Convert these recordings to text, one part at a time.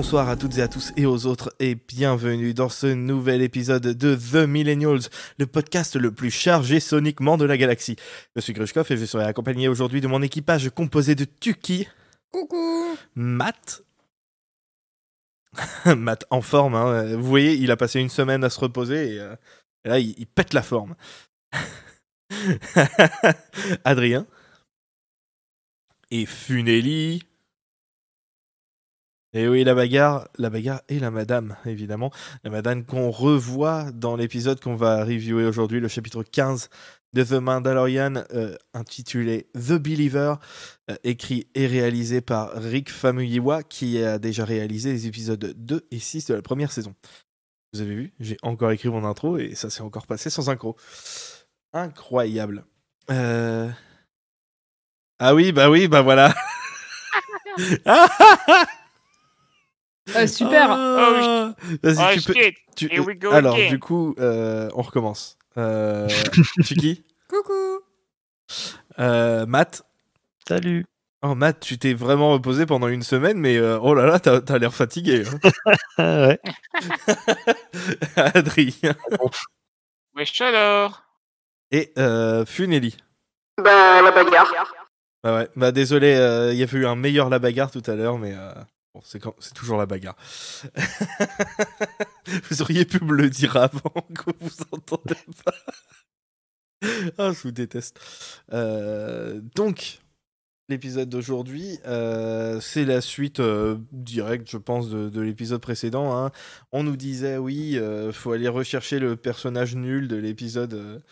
bonsoir à toutes et à tous et aux autres et bienvenue dans ce nouvel épisode de The Millennials, le podcast le plus chargé soniquement de la galaxie. Je suis Grushkov et je serai accompagné aujourd'hui de mon équipage composé de Tuki, Coucou Matt, Matt en forme, hein. vous voyez, il a passé une semaine à se reposer et, euh, et là il, il pète la forme. Adrien et Funeli. Et oui, la bagarre, la bagarre et la madame, évidemment. La madame qu'on revoit dans l'épisode qu'on va reviewer aujourd'hui, le chapitre 15 de The Mandalorian, euh, intitulé The Believer, euh, écrit et réalisé par Rick Famuyiwa, qui a déjà réalisé les épisodes 2 et 6 de la première saison. Vous avez vu, j'ai encore écrit mon intro et ça s'est encore passé sans incro. Incroyable. Euh... Ah oui, bah oui, bah voilà. Euh, super Ah, Vas-y, Oh tu peux. shit, tu- here we go Alors, again. du coup, euh, on recommence. Euh, Tuki Coucou euh, Matt? Salut. Oh, Matt, tu t'es vraiment reposé pendant une semaine, mais euh, oh là là, t'as t'as l'air fatigué. hein. Ah ouais. Adrien. Wesh alors? Et euh, Funeli. Bah, la bagarre. Bah ouais, bah désolé, euh, il y a eu un meilleur la bagarre tout à l'heure, mais euh, c'est quand- c'est toujours la bagarre. vous auriez pu me le dire avant que vous entendez pas. Ah, je vous déteste. Euh, donc, l'épisode d'aujourd'hui, euh, c'est la suite euh, directe, je pense, de, de l'épisode précédent. hein. On nous disait, oui, faut aller rechercher le personnage nul de l'épisode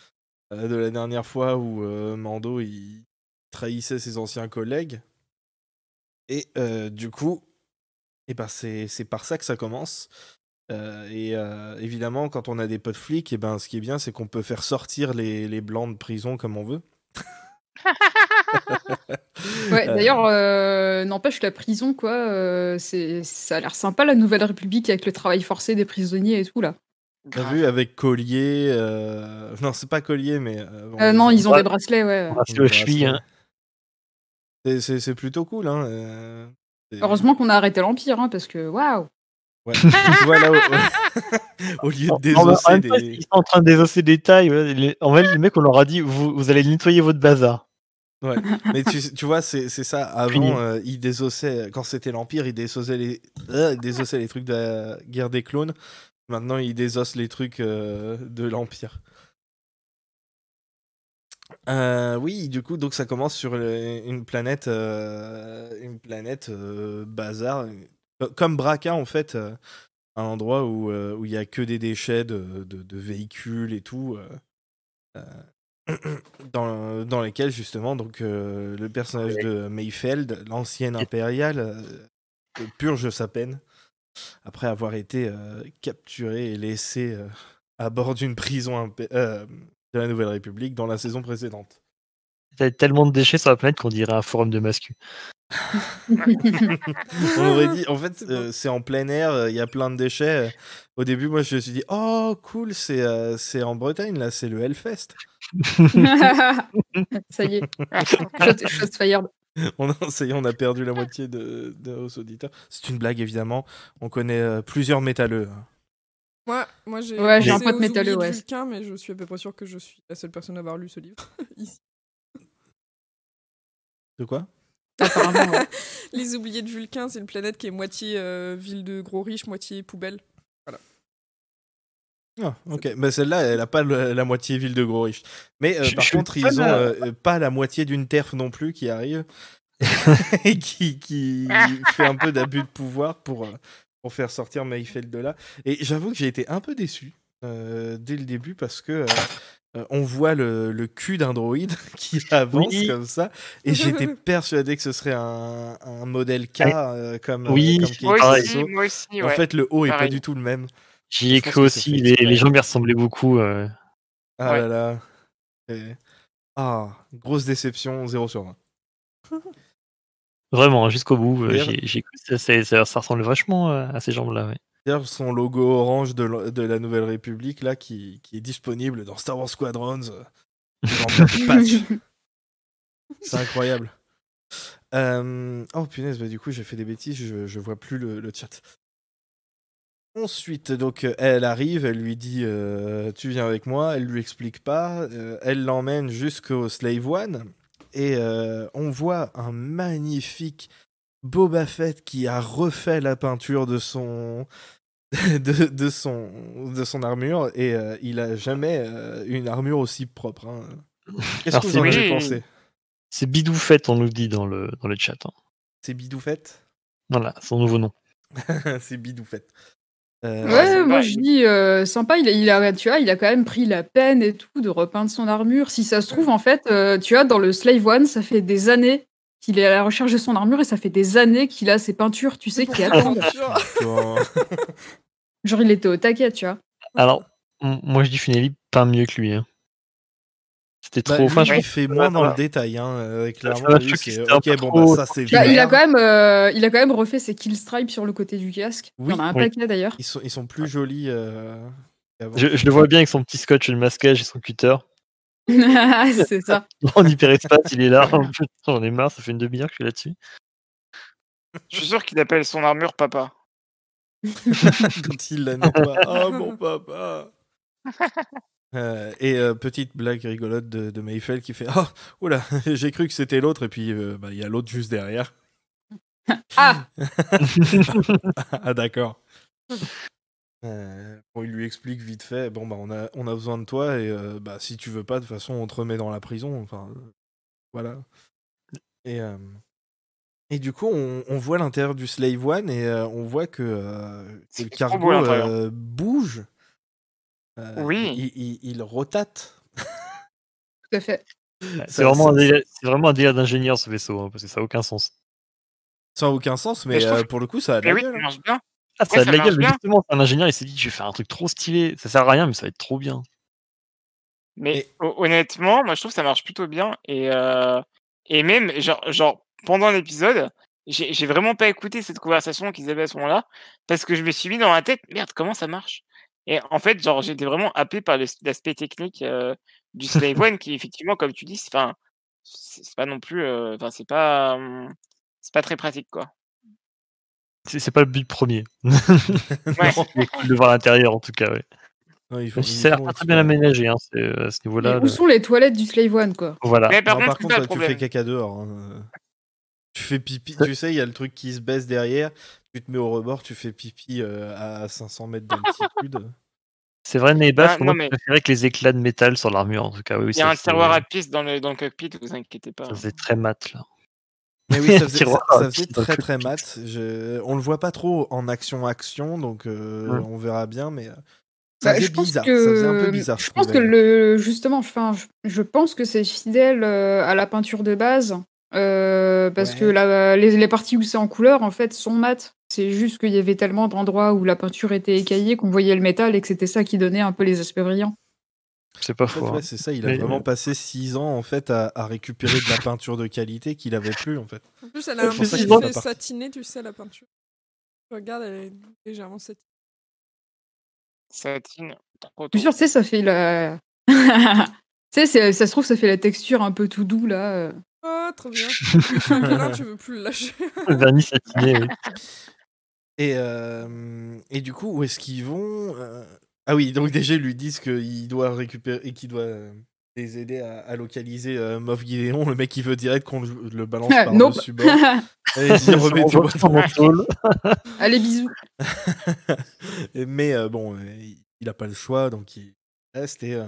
de la dernière fois où Mando, il trahissait ses anciens collègues. Et du coup, eh ben c'est c'est par ça que ça commence. Euh, et euh, évidemment, quand on a des potes flics, et ben, ce qui est bien, c'est qu'on peut faire sortir les, les blancs de prison comme on veut. Ouais, Euh, d'ailleurs, euh, n'empêche la prison, quoi, euh, c'est, ça a l'air sympa la Nouvelle République avec le travail forcé des prisonniers et tout là. T'as vu avec Collier euh, Non, c'est pas Collier, mais. euh, bon, Euh, non, ils ont Ouais. des bracelets, ouais. On a fait au cheville. Hein. C'est- C'est c'est plutôt cool, hein. Heureusement qu'on a arrêté l'Empire, hein, parce que waouh Ouais. tu vois, là, au, au lieu de désosser en des. Ils sont en train de désosser des tailles. ouais. Les- En fait, les mecs, on leur a dit vous, vous allez nettoyer votre bazar. Ouais, mais tu, tu vois, c'est c'est ça. Avant, euh, ils désossaient, quand c'était l'Empire, ils désossaient les, euh, ils désossaient les trucs de la guerre des clones. Maintenant, ils désossent les trucs euh, de l'Empire. Euh, oui, du coup, donc ça commence sur le- une planète, euh, une planète euh, bazar, euh, comme Braca en fait, un endroit où euh, où il y a que des déchets de, de- de véhicules et tout. dans, dans lesquels justement donc le personnage de Mayfeld, l'ancienne impériale, purge sa peine après avoir été capturé et laissé à bord d'une prison impé- euh, de la Nouvelle République dans la saison précédente. Il y a tellement de déchets sur la planète qu'on dirait un forum de mascu. On aurait dit, en fait, euh, c'est en plein air, euh, il y a plein de déchets. Au début, moi, je me suis dit, oh, cool, c'est euh, c'est en Bretagne, là, c'est le Hellfest. Ça y est, shot, shots fired. On a, ça y est, on a perdu la moitié de, de nos auditeurs. C'est une blague, évidemment. On connaît euh, plusieurs métalleux. hein. Moi, moi j'ai Ouais, j'ai un pote métalleux, ouais. Vulcain, mais je suis à peu près sûr que je suis la seule personne à avoir lu ce livre ici. De quoi? Apparemment, ouais. Les Oubliés de Vulcain, c'est une planète qui est moitié euh, ville de gros riches, moitié poubelle. Ah, ok. Bah, Celle-là, elle a pas le- la moitié ville de gros riches. Mais euh, Je- par je contre, ils ont là. euh, pas la moitié d'une terre non plus qui arrive et qui, qui fait un peu d'abus de pouvoir pour, euh, pour faire sortir Mayfeld de là. Et j'avoue que j'ai été un peu déçu euh, dès le début parce que euh, euh, on voit le, le cul d'un droïde qui avance Oui. comme ça et j'étais persuadé que ce serait un, un modèle K euh, comme, Oui, comme Moi aussi, moi aussi, En ouais. fait, le haut est pas du tout le même. J'y ai cru aussi. Les, les gens m'y ressemblaient beaucoup. euh. Ah Ouais. là là. Et- Ah, grosse déception, 0 sur 20. Vraiment, hein, jusqu'au bout. euh, D'ailleurs- j'ai j'ai cru que ça, ça- ça- ça ressemble vachement euh, à ces jambes-là. Ouais. D'ailleurs, son logo orange de, la Nouvelle République, là, qui, qui est disponible dans Star Wars Squadrons. euh. C'est incroyable. Euh, Oh punaise, bah, du coup j'ai fait des bêtises, je, je vois plus le, le chat. Ensuite, donc elle arrive, elle lui dit euh, tu viens avec moi, elle lui explique pas, euh, elle l'emmène jusqu'au Slave One et euh, on voit un magnifique Boba Fett qui a refait la peinture de son de, de son de son armure et euh, il a jamais euh, une armure aussi propre. hein. Qu'est-ce que vous en pensé? C'est Bidoufette, on nous dit dans le, dans le chat. hein. C'est Bidoufette Voilà, son nouveau nom. C'est Bidoufette. Euh, Ouais, sympa. moi je dis euh, sympa, il a, il a, tu vois, il a quand même pris la peine et tout de repeindre son armure. Si ça se trouve, en fait, euh, tu vois, dans le Slave One, ça fait des années qu'il est à la recherche de son armure et ça fait des années qu'il a ses peintures, tu sais, qui attendent. Genre, il était au taquet, tu vois. Alors, moi je dis Finelli pas mieux que lui. hein. C'était Bah, trop. lui, Enfin, je il fait moins dans le détail, hein, euh, clairement. Lui, ok, bon, trop- bah, ça c'est Bah, il, a quand même, euh, il a quand même refait ses kill stripes sur le côté du casque. Oui, il y en a un oui. paquet d'ailleurs. Ils sont, ils sont plus jolis. euh, je, je le vois bien avec son petit scotch, le masquage et son cutter. c'est ça. En hyperespace, il est là. J'en ai marre, ça fait une demi-heure que je suis là-dessus. Je suis sûr qu'il appelle son armure papa. Quand il la nettoie. Oh mon papa Euh, Et euh, petite blague rigolote de, de Mayfell qui fait Oh, oula, j'ai cru que c'était l'autre, et puis euh, bah, il y a l'autre juste derrière. Ah ah, d'accord. Euh, bon, il lui explique vite fait Bon, bah, on a, on a besoin de toi, et euh, bah, si tu veux pas, de toute façon, on te remet dans la prison. Enfin, euh, voilà. Et, euh, et du coup, on, on voit l'intérieur du Slave One, et euh, on voit que, euh, que le cargo euh, bouge. Euh, Oui. Il, il- il rotate. Tout à fait. C'est vraiment, vraiment un délire d'ingénieur ce vaisseau, hein, parce que ça n'a aucun sens. Ça n'a aucun sens, mais, euh, pour le coup, ça a de la oui, gueule, ça hein. marche bien. Ah, ça Ouais, a de ça la marche gueule, mais bien. justement, un ingénieur, il s'est dit, je vais faire un truc trop stylé. Ça sert à rien, mais ça va être trop bien. Mais Et- honnêtement, moi je trouve que ça marche plutôt bien. Et, euh, et même, genre, genre pendant l'épisode, j'ai j'ai vraiment pas écouté cette conversation qu'ils avaient à ce moment-là, parce que je me suis mis dans la tête, merde, comment ça marche? Et en fait, genre, j'étais vraiment happé par l'aspect technique euh, du Slave One, qui effectivement, comme tu dis, c'est enfin, c'est c'est pas non plus, euh, enfin, c'est pas, hum, c'est pas très pratique, quoi. C'est pas le but premier. Ouais. C'est cool de voir l'intérieur, en tout cas. Ouais. Non, ça a l'air font pas très bien aménagé, hein, c'est, euh, à ce Mais niveau-là. où le- sont les toilettes du Slave One, quoi? Voilà. Mais par Non, contre, par c'est contre, ça le tu fais caca dehors. hein. Tu fais pipi, tu sais, il y a le truc qui se baisse derrière, tu te mets au rebord, tu fais pipi euh, à 500 mètres d'altitude. C'est vrai, Neba, Ah, je mais- préférais que les éclats de métal sur l'armure, en tout cas. Oui, Il y a un tiroir à pisse dans le, dans le cockpit, vous inquiétez pas. Ça faisait très mat, là. Mais oui, ça faisait, ça- ça faisait piste très très mat. Je... On le voit pas trop en action-action, donc euh, Ouais. on verra bien, mais euh, ça Bah, faisait je pense bizarre. que Ça faisait un peu bizarre. je pense que le justement, enfin, je, je pense que c'est fidèle à la peinture de base euh, parce que la- les, les parties où c'est en couleur en fait sont mates. C'est juste qu'il y avait tellement d'endroits où la peinture était écaillée qu'on voyait le métal et que c'était ça qui donnait un peu les aspects brillants. C'est pas En fait, faux. ouais, hein. c'est ça, il a Mais- vraiment passé 6 ans en fait à, à récupérer de la peinture de qualité qu'il avait plus en fait. En plus, elle a un effet parti. satiné, tu sais, la peinture. Regarde, elle est légèrement satinée. Satine, trop Je suis tôt. sûre, tu sais, ça fait la. tu sais, ça se trouve, ça fait la texture un peu tout doux là. Oh, trop bien. Câlin, tu veux plus le lâcher. Vernis satiné, oui. Et, euh, et du coup, où est-ce qu'ils vont Euh, Ah oui, donc déjà, ils lui disent qu'il doit récupérer et qu'il doit les aider à, à localiser euh, Moff Gideon. Le mec, il veut direct qu'on le, le balance Nope. par-dessus bord. Et il mon. Allez, bisous. Mais euh, bon, il- il n'a pas le choix, donc il reste et, euh,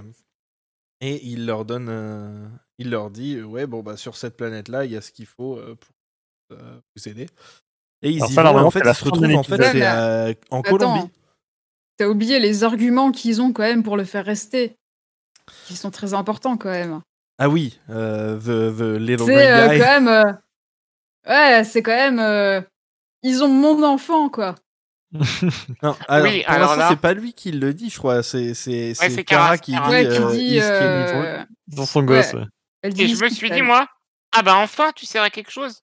et il leur donne, euh, il leur dit, euh, ouais, bon, bah, sur cette planète-là, il y a ce qu'il faut euh, pour euh, vous aider. Et ils Alors y ça, vont, en fait, ils se retrouvent en fait, Ouais, en Attends. Colombie. T'as oublié les arguments qu'ils ont quand même pour le faire rester. Qui sont très importants quand même. Ah oui, euh, the, the Little C'est euh, quand même. euh, Ouais, c'est quand même. euh, Ils ont mon enfant, quoi. Non, alors, Oui, pour alors l'instant, là- c'est pas lui qui le dit, je crois. C'est c'est c'est c'est Kara Kara, qui dit. Ouais, qui euh, dit. Euh, Dans son gosse, ouais. Elle dit Et je me Is suis dit, moi, ah bah enfin, tu sers à quelque chose.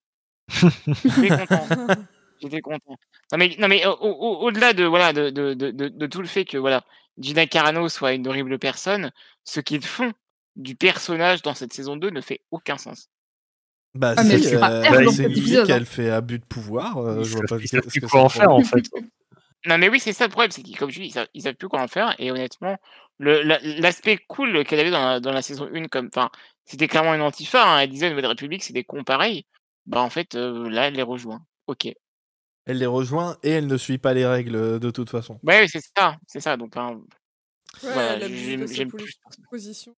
J'étais content. J'étais content. Non mais, non mais au- au- au-delà de, voilà, de, de, de, de- de tout le fait que voilà, Gina Carano soit une horrible personne, ce qu'ils font du personnage dans cette saison 2 ne fait aucun sens. Bah, Ah, euh, bah, c'est cet une fille épisode, qui hein. fait abus de pouvoir. euh, je vois pas ce que quoi en faire en fait. Non, mais oui, c'est ça le problème, c'est qu'ils, comme je dis, ils savent, ils savent plus quoi en faire. Et honnêtement, le, la- l'aspect cool qu'elle avait dans la, dans la saison 1, comme, enfin, c'était clairement une antifa. Hein, elle disait Nouvelle République, c'est des cons pareils. Bah, en fait, euh, là, elle les rejoint. Ok. Elle les rejoint et elle ne suit pas les règles euh, de toute façon. Ouais, oui, c'est ça. C'est ça. Donc, hein, Ouais, voilà, j'aime plus. position.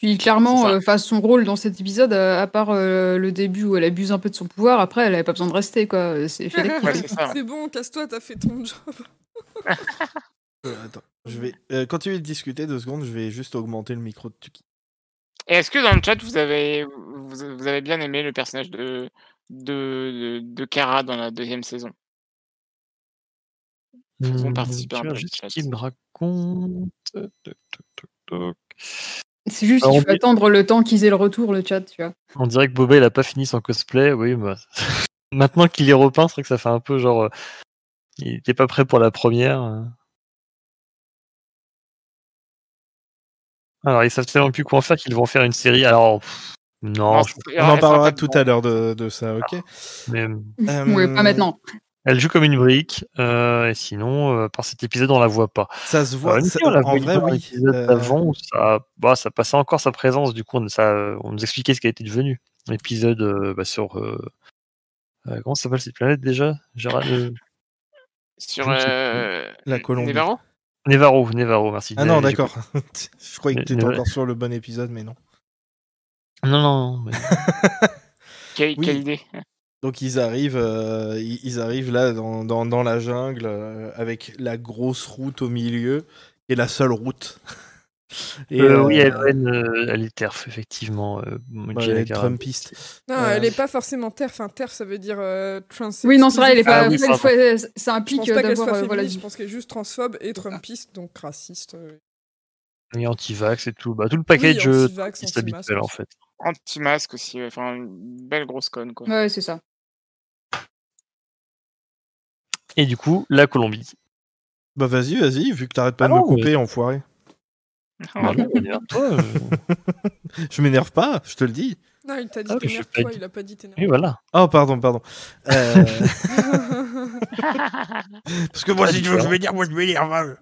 Puis clairement, euh, son rôle dans cet épisode, euh, à part euh, le début où elle abuse un peu de son pouvoir, après, elle avait pas besoin de rester, quoi. C'est Ouais, fait. bon, casse-toi, t'as fait ton job. Euh, attends, je vais euh, continuer de discuter deux secondes. Je vais juste augmenter le micro de Tuki. Est-ce que dans le chat, vous avez, vous, vous avez bien aimé le personnage de, de, de, de Kara dans la deuxième saison? Hum, un tu peu vois, le juste chat. qu'il me raconte. C'est juste Alors, qu'il faut dit- attendre le temps qu'ils aient le retour, le chat, tu vois. On dirait que Boba il a pas fini son cosplay. Oui, bah, maintenant qu'il est repeint, c'est vrai que ça fait un peu genre. euh, Il était pas prêt pour la première. euh. Alors, ils savent tellement plus quoi en faire qu'ils vont faire une série. Alors, pff, non, Non, je- c'est- On en parlera pas tout à l'heure de, de ça, ok mais Ouais, pas Euh, maintenant. Elle joue comme une brique. euh, et sinon, euh, par cet épisode, on la voit pas. Ça se voit. Ça- on l'a en vrai, oui. l'épisode Euh, d'avant ça, bah, ça passait encore sa présence. Du coup, on, ça, on nous expliquait ce qu'elle était devenue. L'épisode euh, bah, sur. euh, euh, comment ça s'appelle cette planète déjà Gérard, euh, Sur euh, La Colombie. Nevarro Nevarro, Nevarro, merci. Ah non, d'accord. je croyais que tu étais encore sur le bon épisode, mais non. Non, non, non. mais- Quelle, Oui. quelle idée Donc ils arrivent, euh, ils, arrivent là dans, dans, dans la jungle euh, avec la grosse route au milieu et la seule route. Et, Euh, Oui, elle, euh, elle est TERF, effectivement. euh, bah, elle est. Trumpiste. Non, Euh, elle est pas forcément terre. Enfin, terre, ça veut dire euh, trans. Oui, non, c'est vrai, elle est pas. Ah oui, fait- ça Je implique pense pas soit euh, voilà, je pense qu'elle est juste transphobe et trumpiste, donc raciste. Et anti-vax et tout. Bah, tout le package oui, anti-vax, qui anti-masque. habituel, en fait. Anti-masque aussi, enfin, une belle grosse conne, quoi. Ouais, c'est ça. Et du coup, la Colombie. Bah vas-y, vas-y, vu que t'arrêtes pas Ah de me couper, enfoiré. Bah, non, énerve-toi, euh. Je m'énerve pas, je te le dis. Non, il t'a dit Ah, mais t'énerve-toi, pas dit. il a pas dit Oui, t'énerve. voilà. Oh, pardon, pardon. Euh, Parce que moi, Ah, si tu veux que je m'énerve, moi, je m'énerve. hein.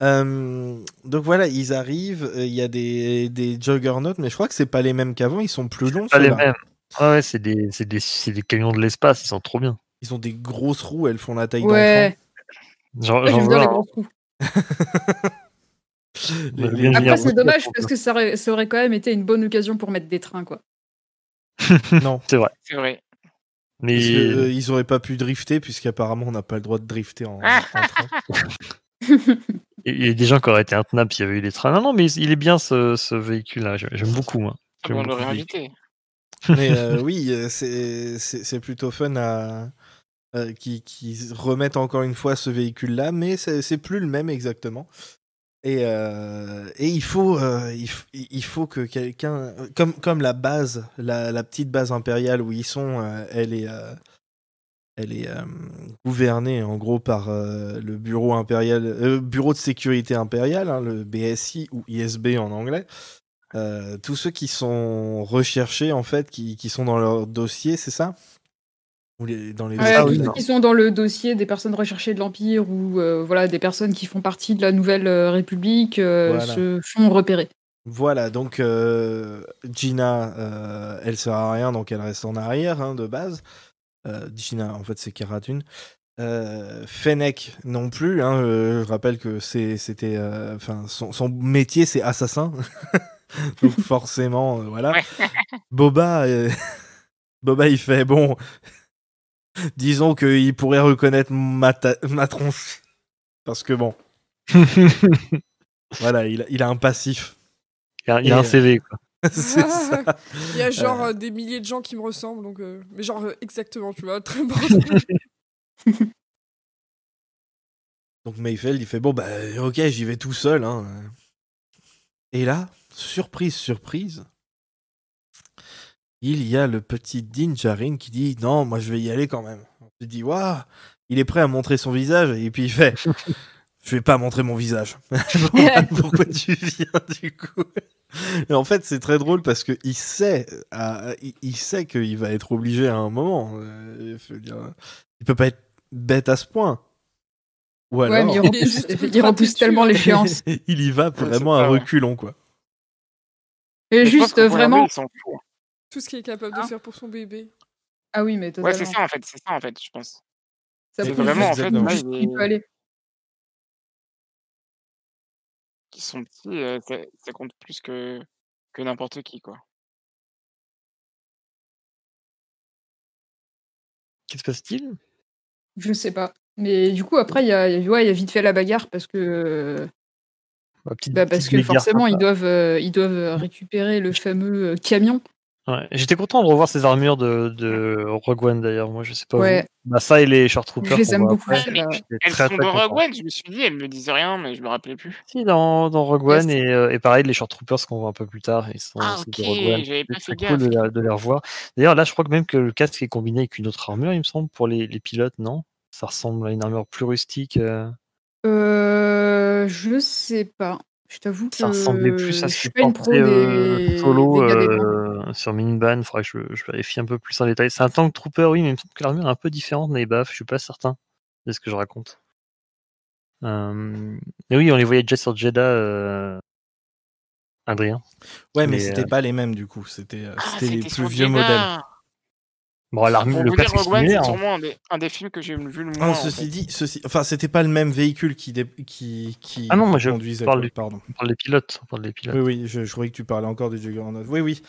Euh, donc voilà, ils arrivent, euh, il y a des, des juggernauts, mais je crois que c'est pas les mêmes qu'avant, ils sont plus longs. Pas les mêmes. Ah ouais, c'est des, c'est des, c'est des camions de l'espace, ils sont trop bien. Ils ont des grosses roues, elles font la taille Ouais, J'en Ouais, j'en j'aime veux les Les- les- Après, c'est dommage parce que ça aurait, ça aurait quand même été une bonne occasion pour mettre des trains, quoi. Non, C'est vrai. C'est vrai. Mais que, euh, ils auraient pas pu drifter, puisqu'apparemment, on n'a pas le droit de drifter en, en train. il y a des gens qui auraient été intenables s'il y avait eu des trains. Non, non, mais il est bien ce, ce véhicule-là. J'aime beaucoup, moi. Ah, on l'aurait invité. Mais euh, oui, euh, c'est plutôt fun à. Euh, qui, remettent encore une fois ce véhicule-là, mais c'est plus le même exactement. Et, euh, il, faut, euh, il, faut que quelqu'un. Comme, la base, la, petite base impériale où ils sont, elle est. elle est gouvernée en gros par le bureau impérial, bureau de sécurité impérial, hein, le BSI ou ISB en anglais. Tous ceux qui sont recherchés en fait, qui, qui sont dans leur dossier, c'est ça? Dans les Ouais, Ah oui, qui sont dans le dossier des personnes recherchées de l'Empire ou euh, voilà, des personnes qui font partie de la Nouvelle euh, République euh, Voilà. se font repérer. Voilà, donc euh, Gina, euh, elle sert à rien, donc elle reste en arrière hein, de base. Euh, Gina, en fait, c'est Karatun. Euh, Fennec non plus. hein, euh, je rappelle que c'est- c'était, euh, enfin, son, son métier c'est assassin, donc forcément, euh, voilà. Ouais. Boba, euh, Boba, il fait bon. Disons qu'il pourrait reconnaître ma, ta- ma tronche, parce que bon, voilà, il a, il a un passif. Il y a, il y a Et, un CV, quoi. c'est ça. Il y a genre Euh. euh, des milliers de gens qui me ressemblent, donc. euh, Mais genre, euh, exactement, tu vois, très bon. Donc Mayfeld, il fait bon, bah ok, j'y vais tout seul. Hein. Et là, surprise, surprise, il y a le petit Din Djarin qui dit non, moi je vais y aller quand même. On se dit, waouh, il est prêt à montrer son visage, et puis il fait je vais pas montrer mon visage. Pourquoi tu viens du coup? Et en fait, c'est très drôle parce qu'il sait, euh, il, il sait qu'il va être obligé à un moment. euh, il peut pas être bête à ce point. Ou Ouais, alors, mais il Il repousse, il tellement hein. l'échéance. il y va vraiment à reculons, quoi. Et juste que vraiment. Hervé, il s'en fout. Tout ce qu'il est capable de Hein? faire pour son bébé. Ah oui, mais Ouais, totalement. c'est ça en fait, c'est ça en fait, je pense. Ça C'est vraiment en fait, là, il peut aller. qu'ils sont petits, euh, ça, ça compte plus que, que n'importe qui, quoi. Qu'est-ce qui se passe-t-il? Je sais pas. Mais du coup, après, il y a, il y a- ouais, il y a vite fait la bagarre parce que, petite- bah, parce que forcément, sympa. ils doivent, euh, ils doivent récupérer le fameux euh, camion. Ouais. J'étais content de revoir ces armures de, de Rogue One d'ailleurs. Moi, je sais pas. Ouais. Bah, ça et les Short Troopers. Je les aime beaucoup, après, ouais. Elles très, sont très dans Rogue. One, je me suis dit, elles me disaient rien, mais je me rappelais plus. Si, dans, dans Rogue. One et, euh, et pareil, les Short Troopers qu'on voit un peu plus tard, ils sont Ah, ok, de Rogue One. j'avais pas C'est fait très cool de, gaffe. les- de les revoir. D'ailleurs, là, je crois que même que le casque est combiné avec une autre armure, il me semble, pour les, les pilotes, non? Ça ressemble à une armure plus rustique. euh. Euh, je sais pas. Je t'avoue que Ça ressemblait plus à je ce suis que pas une pro portait euh, des, Solo euh, sur Miniban. Faudrait que je, je vérifie un peu plus en détail. C'est un tank trooper, oui, mais il me semble que l'armure est un peu différente des baffes. Je suis pas certain de ce que je raconte. Euh, Mais oui, on les voyait déjà sur Jeddah, euh, Adrien. Ouais, mais Mais, c'était euh, pas les mêmes du coup. C'était euh, Ah, les plus vieux modèles. Bon, l'armure, le dire, Rogue One, c'est hein. sûrement un des, un des films que j'ai vu le moins. Ah, en ceci fait. dit, ceci... enfin, c'était pas le même véhicule qui, dé- qui, qui Ah non, moi, je conduisait. parle Pardon. On des pilotes. On parle des pilotes. Oui, oui, je, je croyais que tu parlais encore des Juggernaut. Oui, oui,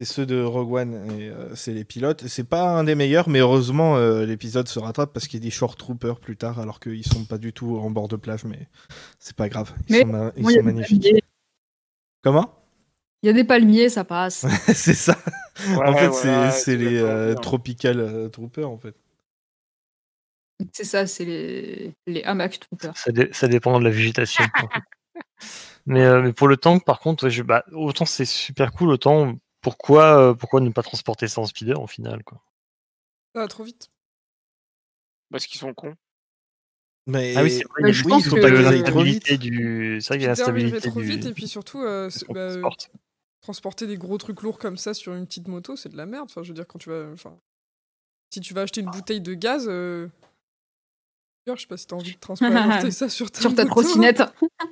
c'est ceux de Rogue One et euh, c'est les pilotes. C'est pas un des meilleurs, mais heureusement, euh, l'épisode se rattrape parce qu'il y a des short troopers plus tard, alors qu'ils sont pas du tout en bord de plage, mais c'est pas grave. Ils Mais sont, ma- ils magnifiques. Comment? Il y a des palmiers, ça passe. C'est ça. en fait, ouais, c'est les euh, hein. tropical euh, troopers, en fait. C'est ça, c'est les, les hamac troopers. Ça, dé- ça dépend de la végétation. en fait. mais, euh, mais pour le tank, par contre, ouais, je- bah, autant c'est super cool, autant pourquoi, euh, pourquoi ne pas transporter ça en speeder au final quoi? Ça va trop vite. Parce qu'ils sont cons. Mais Ah oui, c'est vrai, il y a des- je pense il faut que- pas il y a l'instabilité du. C'est vrai qu'il y a l'instabilité trop du. vite et puis surtout, euh, bah, euh, transporte. transporter des gros trucs lourds comme ça sur une petite moto, c'est de la merde. Enfin, je veux dire, quand tu vas. Enfin, si tu vas acheter une bouteille de gaz, euh... je sais pas si t'as envie de transporter ça sur ta, Sur ta moto. trottinette.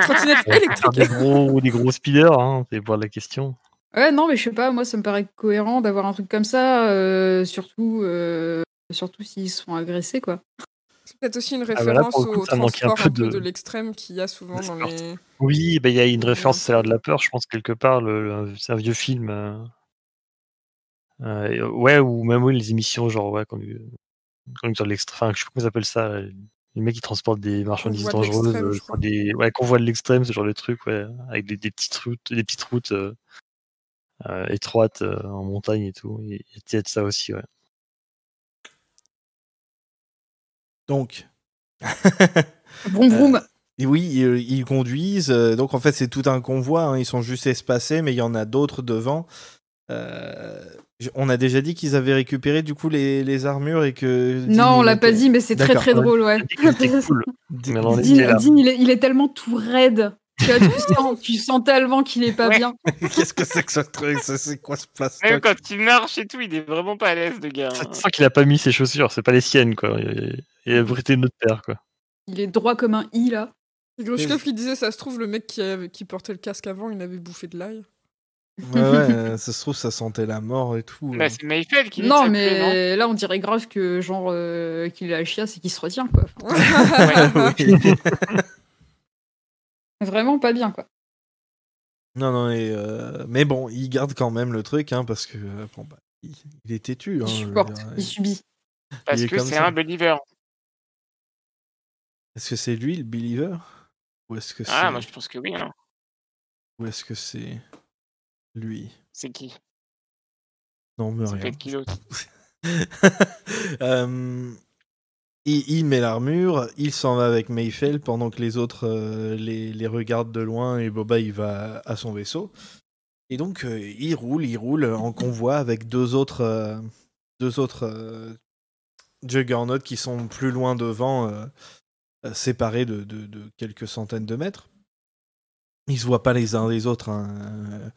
Trottinette Faire électrique. des gros, des gros speeders, hein, c'est pour la question. Ouais, non, mais je sais pas, moi, ça me paraît cohérent d'avoir un truc comme ça, euh, surtout, euh, surtout s'ils se font agresser, quoi. C'est peut-être aussi une Ah bah là, référence coup, au transport peu un peu de- de, l'extrême qu'il y a souvent dans les. Oui, bah, il y a une référence, un ça a l'air de la peur, je pense, quelque part. Le, le- c'est un vieux film. euh, ouais, ou même oui, les émissions, genre, ouais, quand, quand l'extrême, enfin, je sais pas comment ils appellent ça. Les mecs qui transportent des marchandises de dangereuses, l'extrême, euh, des ouais, convois de l'extrême, ce genre de truc, ouais, avec des, des petites routes, des petites routes euh, euh, étroites euh, en montagne et tout. Il y a- de ça aussi, ouais. Donc. Vroom vroom. Et oui, ils, ils conduisent. euh, donc en fait, c'est tout un convoi. hein, ils sont juste espacés, mais il y en a d'autres devant. On a déjà dit qu'ils avaient récupéré du coup les, les armures et que. non, on l'a pas dit, mais c'est très très drôle, ouais. Cool. Dean- il est là. Dean, Dean, il, est, il est tellement tout raide. Tu, vois, tu, sens, tu sens tellement qu'il est pas Ouais. bien. Qu'est-ce que c'est que ce truc? Ça, C'est quoi ce Même plastoc quand il marche et tout, il est vraiment pas à l'aise, le gars. hein. Tu sens qu'il a pas mis ses chaussures, c'est pas les siennes, quoi. Il il a brûlé une autre paire, quoi. Il est droit comme un i, là. Et Grushkov qui disait, ça se trouve, le mec qui, avait- qui portait le casque avant, il avait bouffé de l'ail. Ouais, ouais, euh, ça se trouve, ça sentait la mort et tout. Bah, euh. c'est Mayfeld qui dit Non, que ça pue, mais là, on dirait grave que, genre, euh, qu'il a la chiasse et qu'il se retient, quoi. Vraiment pas bien, quoi. non, non, et, euh, mais bon, il garde quand même le truc, hein, parce que bon, bah, il, il est têtu. Hein, Il supporte, dire, il subit. Parce il que c'est un believer. Est-ce que c'est lui le believer? Ou est-ce que c'est Ah, moi je pense que oui. hein. ou est-ce que c'est lui C'est qui? Non, mais rien. qui d'autre Euh, il, il met l'armure, il s'en va avec Mayfell pendant que les autres euh, les, les regardent de loin et Boba il va à son vaisseau. Et donc euh, il roule, il roule en convoi avec deux autres euh, deux autres Juggernauts qui sont plus loin devant, séparés de, de- de quelques centaines de mètres. ils se voient pas les uns des autres. hein.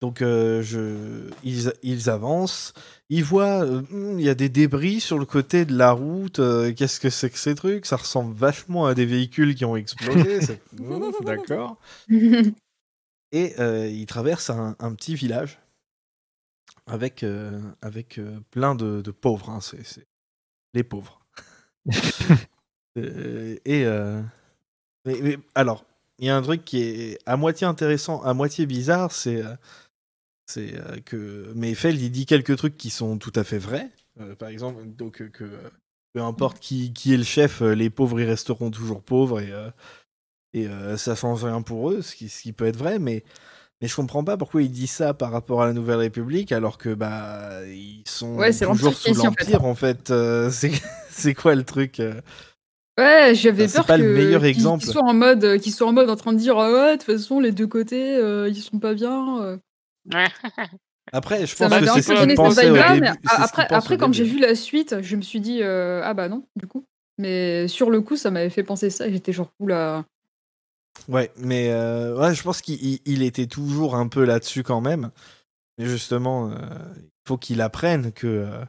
Donc euh, je, ils, ils avancent, ils voient, euh, Hmm, il y a des débris sur le côté de la route. euh, Qu'est-ce que c'est que ces trucs? Ça ressemble vachement à des véhicules qui ont explosé. D'accord. Et euh, ils traversent un, un petit village avec, euh, avec euh, plein de, de pauvres. hein, c'est c'est les pauvres. Euh, et euh, mais- mais alors, il y a un truc qui est à moitié intéressant, à moitié bizarre, c'est euh, c'est euh, que Mayfeld il dit quelques trucs qui sont tout à fait vrais. Euh, par exemple, donc euh, que peu importe qui, qui est le chef, euh, les pauvres ils resteront toujours pauvres et et ça change rien pour eux, ce qui, ce qui peut être vrai, mais mais je comprends pas pourquoi il dit ça par rapport à la Nouvelle République alors que bah ils sont Ouais, toujours sous en fait. l'empire en fait. Euh, c'est quoi le truc Ouais, j'avais peur pas que le meilleur qu'ils- exemple. qu'ils soient en mode, qu'ils soient en mode en train de dire ah ouais, de toute façon les deux côtés euh, ils sont pas bien. Après, je Ça pense que m'avait un c'est peu ce au début. mais après, quand j'ai vu la suite, je me suis dit euh, ah bah non du coup. Mais sur le coup, ça m'avait fait penser ça. et J'étais genre oula. Ouais, mais euh, ouais, je pense qu'il il- il était toujours un peu là-dessus quand même. Mais justement, euh, il faut qu'il apprenne que euh,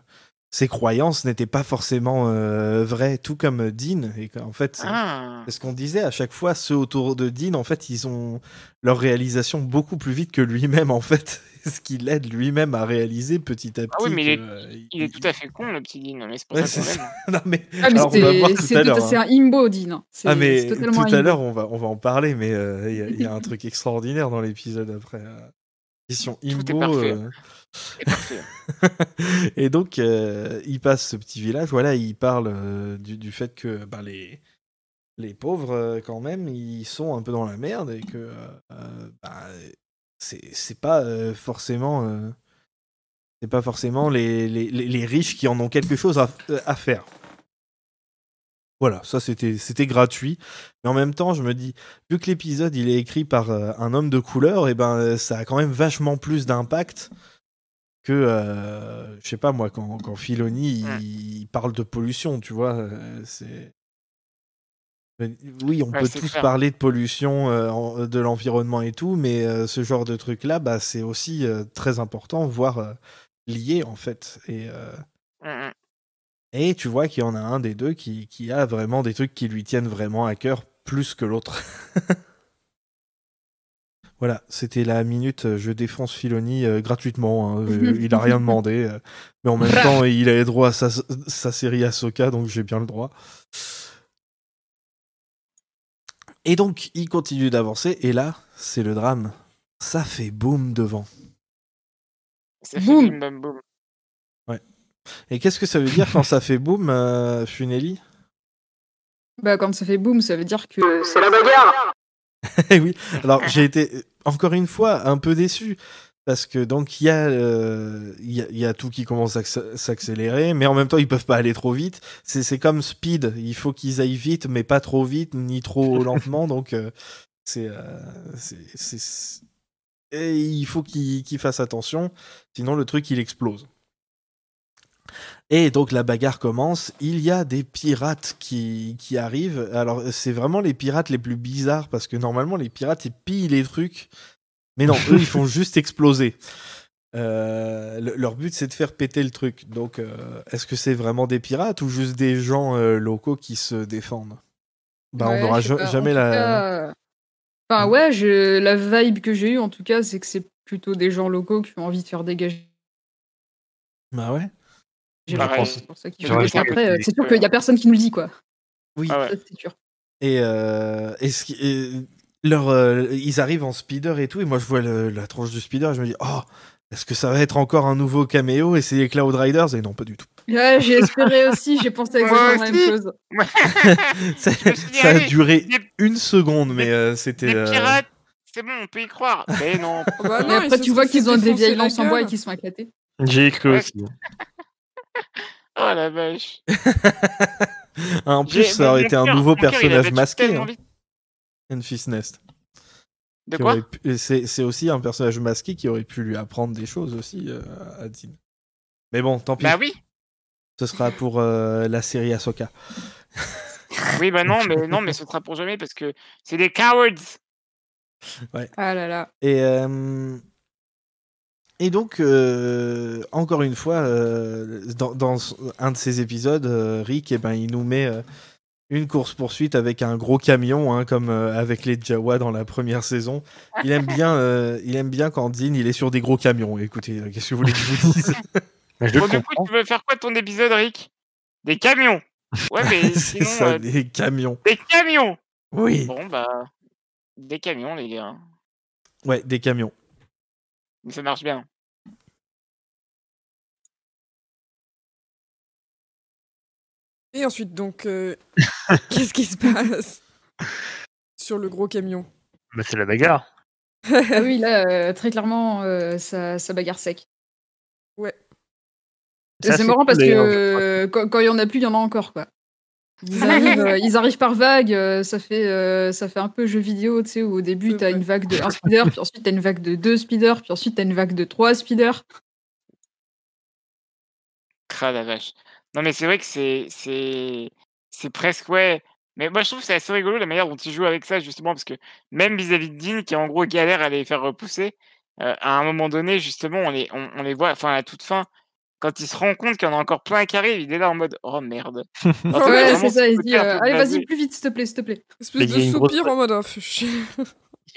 ses croyances n'étaient pas forcément euh, vraies, tout comme Dean. Et qu'en fait, c'est Ah. c'est ce qu'on disait à chaque fois, ceux autour de Dean, en fait, ils ont leur réalisation beaucoup plus vite que lui-même, en fait. Ce qui l'aide lui-même à réaliser petit à petit. Ah oui, mais il est- euh, Il est tout à fait con, le petit Dean, mais c'est pas Ouais, ça non, mais Ah mais Alors, on va voir c'était- tout c'est à tout- l'heure, c'est hein. un imbo Dean. hein. C'est Ah mais tout à l'heure on va on va en parler mais euh, il y a- il y, a un truc extraordinaire dans l'épisode après euh, question est Imbo parfait. euh. C'est parfait. et donc euh, il passe ce petit village. Voilà il parle euh, du, fait que bah, les les pauvres euh, quand même ils sont un peu dans la merde et que bah, c'est pas forcément c'est pas forcément les, les, les- riches qui en ont quelque chose à, à faire. Voilà, ça c'était gratuit. Mais en même temps, je me dis, vu que l'épisode il est écrit par un homme de couleur, et ben ça a quand même vachement plus d'impact que, euh, je sais pas moi, quand, quand Filoni il, parle de pollution, tu vois. euh, c'est oui, on Ouais, peut tous clair. parler de pollution, euh, en- de l'environnement et tout, mais euh, ce genre de truc là, bah, c'est aussi très important, voire lié en fait. Et euh, Mm, mm. et tu vois qu'il y en a un des deux qui, qui a vraiment des trucs qui lui tiennent vraiment à cœur plus que l'autre. voilà, c'était la minute euh, je défonce Filoni euh, gratuitement. hein. Euh, il a rien demandé. euh, mais en même temps, il avait droit à sa, sa série Ahsoka, donc j'ai bien le droit. Et donc, il continue d'avancer, et là, c'est le drame. Ça fait boum devant. Ça fait Boum. bam boum. Et qu'est-ce que ça veut dire quand ça fait boum, euh, Funeli Bah quand ça fait boum, ça veut dire que C'est la bagarre oui, alors j'ai été euh, encore une fois un peu déçu parce que donc il y, a, euh, y, a, il y a tout qui commence à s'ac- s'accélérer, mais en même temps ils peuvent pas aller trop vite. C'est c'est comme Speed, il faut qu'ils aillent vite, mais pas trop vite ni trop lentement, donc euh, c'est euh, c'est- c'est- et il faut qu'ils qu'ils fassent attention, sinon le truc il explose. Et donc la bagarre commence, il y a des pirates qui, qui arrivent. Alors c'est vraiment les pirates les plus bizarres parce que normalement les pirates ils pillent les trucs. Mais non, eux ils font juste exploser. Euh, le- leur but c'est de faire péter le truc. Donc euh, est-ce que c'est vraiment des pirates ou juste des gens euh, locaux qui se défendent? Bah Ouais, on n'aura. En jamais la... cas, Enfin ouais, je... la vibe que j'ai eue en tout cas, c'est que c'est plutôt des gens locaux qui ont envie de faire dégager. Bah ouais. J'ai pour Après, c'est sûr qu'il y a personne qui nous le dit quoi. Oui. Ah ouais. C'est sûr. Et, euh, et ce qui- et leur, euh, ils arrivent en speeder et tout, et moi je vois le- la tronche du speeder, et je me dis, oh, est-ce que ça va être encore un nouveau caméo et c'est les Cloud Riders? Et non, pas du tout. Ouais, j'ai espéré aussi, j'ai pensé exactement la même chose. ça, dit, a allez, duré des- une seconde, mais euh, c'était. Euh, pirates, c'est bon, on peut y croire. Mais non. Ah bah non, après, tu vois qu'ils ont des vieilles la lances en bois et qu'ils sont éclatés. J'ai cru aussi. Oh la vache. en plus, ça aurait mon été un nouveau personnage masqué, hein. Enfys Nest. De quoi aurait pu- C'est c'est aussi un personnage masqué qui aurait pu lui apprendre des choses aussi euh, à Dean. Mais bon, tant pis, Bah oui. ce sera pour euh, la série Ahsoka. Oui, bah non, mais non, mais ce sera pour jamais parce que c'est des cowards. Ah là là. Et, euh, et donc, euh, encore une fois, euh, dans, dans un de ces épisodes, euh, Rick, eh ben, il nous met euh, une course-poursuite avec un gros camion, hein, comme euh, avec les Jawa dans la première saison. Il aime bien, euh, il aime bien quand Dean il est sur des gros camions. Écoutez, euh, qu'est-ce que vous voulez que je vous dise? Mais je le Bon, du coup, tu veux faire quoi de ton épisode, Rick? Des camions. Ouais, mais C'est sinon, ça, euh, des camions. des camions. Oui, Bon, bah, des camions, les gars. ouais, des camions. Mais ça marche bien. Et ensuite, donc, euh, qu'est-ce qui se passe sur le gros camion? Bah, c'est la bagarre. Ah oui, là, euh, très clairement, euh, ça, ça bagarre sec. Ouais. C'est marrant cool, parce que euh, quand, quand il y en a plus, il y en a encore quoi. Ils arrivent, euh, ils arrivent par vague, euh, ça fait euh, ça fait un peu jeu vidéo, tu sais, où au début t'as une vague de un speeder, puis ensuite t'as une vague de deux speeders, puis ensuite t'as une vague de trois speeders. Ah la vache. Non, mais c'est vrai que c'est c'est c'est presque ouais. Mais moi je trouve que c'est assez rigolo la manière dont ils jouent avec ça justement parce que même vis-à-vis de Dean qui en gros galère à les faire repousser, euh, à un moment donné justement on les on, on les voit enfin à la toute fin quand il se rend compte qu'il y en a encore plein qui arrivent, il est là en mode oh merde. Alors, Ouais, c'est ça, il dit euh, allez vas-y plus vite s'il te plaît, s'il te plaît. Espèce il de grosse- soupir en mode, oh. Il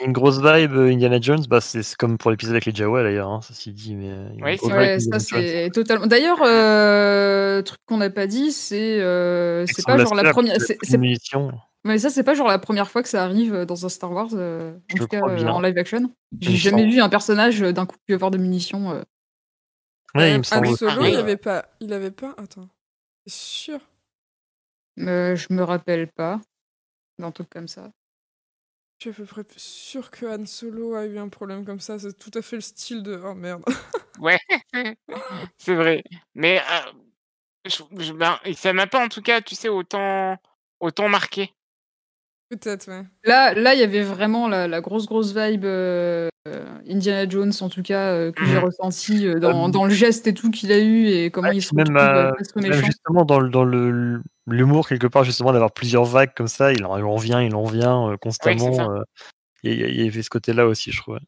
y a une grosse vibe euh, Indiana Jones, bah, c'est comme pour l'épisode avec les Jawa d'ailleurs, hein, ça s'y dit. Mais, euh, Oui, Ouais, ça c'est totalement. D'ailleurs, euh, truc qu'on n'a pas dit, c'est euh, c'est pas genre la première. c'est-. Mais ça, c'est pas genre la première fois que ça arrive dans un Star Wars, euh, en tout cas euh, en live action. J'ai jamais vu un personnage d'un coup pleuvoir de munitions. euh. Ouais, il me semble. Solo, il avait pas. Il avait pas. Attends. C'est sûr. Euh, je me rappelle pas d'un truc comme ça. Je suis à peu près sûr que Han Solo a eu un problème comme ça. C'est tout à fait le style de. Oh merde. Ouais, c'est vrai. Mais euh, je, je- ben, ça m'a pas en tout cas, tu sais, autant autant marqué. Peut-être, ouais. Là, là, il y avait vraiment la, la grosse, grosse vibe euh, Indiana Jones, en tout cas, euh, que j'ai Mhm. ressenti euh, dans, dans le geste et tout qu'il a eu et comment Ouais, il se même, retrouve méchant. justement dans, le- dans le l'humour quelque part justement d'avoir plusieurs vagues comme ça, il en, vient, il en vient euh, constamment. ça. euh, Il y, avait ce côté-là aussi, je trouve.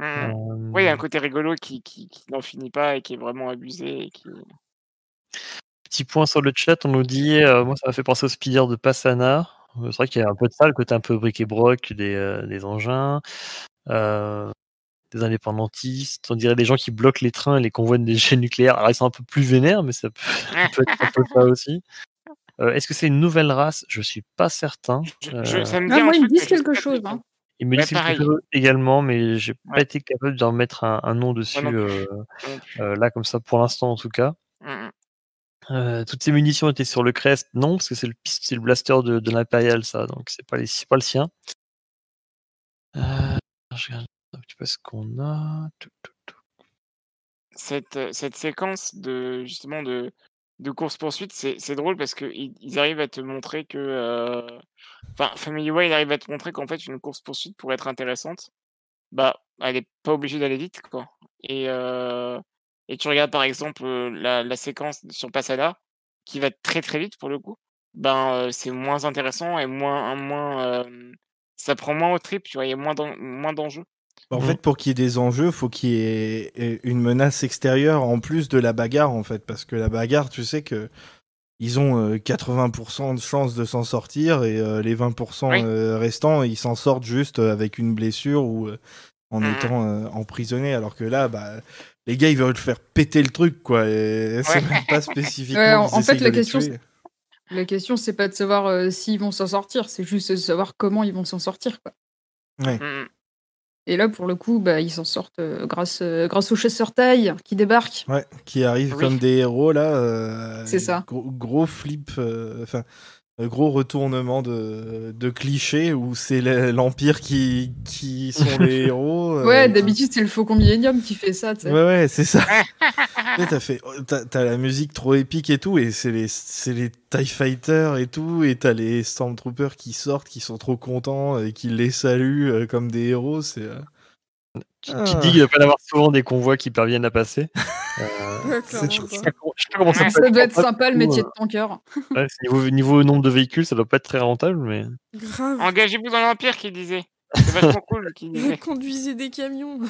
Euh, Ouais, il y a un côté rigolo qui, qui, qui n'en finit pas et qui est vraiment abusé. Et qui... Petit point sur le chat, on nous dit, euh, moi ça m'a fait penser au speeder de Passana. Euh, C'est vrai qu'il y a un peu de ça, le côté un peu bric et broc des, euh, des engins, euh, des indépendantistes. On dirait des gens qui bloquent les trains et les convois des déchets nucléaires. Alors ils sont un peu plus vénères, mais ça peut, ça peut être un peu ça aussi. Euh, Est-ce que c'est une nouvelle race? Je suis pas certain. Je, Euh, je- ça me dit moi, ils me disent quelque pas chose. hein. tout. Il me Ouais, dit quelque chose également, mais j'ai pas Ouais. été capable d'en mettre un, un nom dessus euh, euh, là comme ça pour l'instant en tout cas. Euh, toutes ces munitions étaient sur le crest, non parce que c'est le blaster de, de l'impérial ça, donc c'est pas les- c'est pas le sien. Euh, je regarde petit qu'on a. Cette, cette séquence de justement de, de course poursuite, c'est drôle parce que ils, arrivent à te montrer que, enfin, Family arrive à te montrer qu'en fait une course poursuite pour être intéressante, bah, elle est pas obligée d'aller vite, quoi. Et et tu regardes par exemple la, séquence sur Passada, qui va très très vite pour le coup, ben c'est moins intéressant et moins moins ça prend moins au trip, tu vois, il y a moins d'enjeux. En Mhm. fait, pour qu'il y ait des enjeux, faut qu'il y ait euh, une menace extérieure en plus de la bagarre, en fait. Parce que la bagarre, tu sais que ils ont euh, 80% de chances de s'en sortir et euh, les 20% Oui. euh, restants, ils s'en sortent juste euh, avec une blessure ou euh, en Mhm. étant euh, emprisonnés. Alors que là, bah, les gars, ils veulent faire péter le truc, quoi. Et c'est Ouais. même pas spécifiquement. Ouais, en- qu'ils en fait, la question. La question, c'est pas de savoir euh, s'ils vont s'en sortir, c'est juste de savoir comment ils vont s'en sortir. Quoi. Ouais. Mhm. Et là, pour le coup, bah, ils s'en sortent euh, grâce, euh, grâce au chasseur taille qui débarque. Ouais, qui arrivent Oui. comme des héros là. euh, C'est ça. Gros, gros flip, enfin euh, gros retournement de, de cliché où c'est le- l'empire qui qui sont les héros. euh, ouais, d'habitude, c'est le Faucon Millennium qui fait ça. tu sais. Ouais ouais, c'est ça. T'as fait, t'as t'as la musique trop épique et tout, et c'est les c'est les Tie Fighters et tout, et t'as les Stormtroopers qui sortent, qui sont trop contents et qui les saluent euh, comme des héros. C'est euh, Qui, Ah. qui dit qu'il va pas y avoir souvent des convois qui parviennent à passer. Euh, Ouais, comment- ça, doit être sympa le métier de tanker. euh, ouais, niveau, niveau nombre de véhicules, ça doit pas être très rentable, mais Grave. Engagez-vous dans l'Empire, qu'il disait. C'est vachement cool qu'il disait. Conduisez des camions.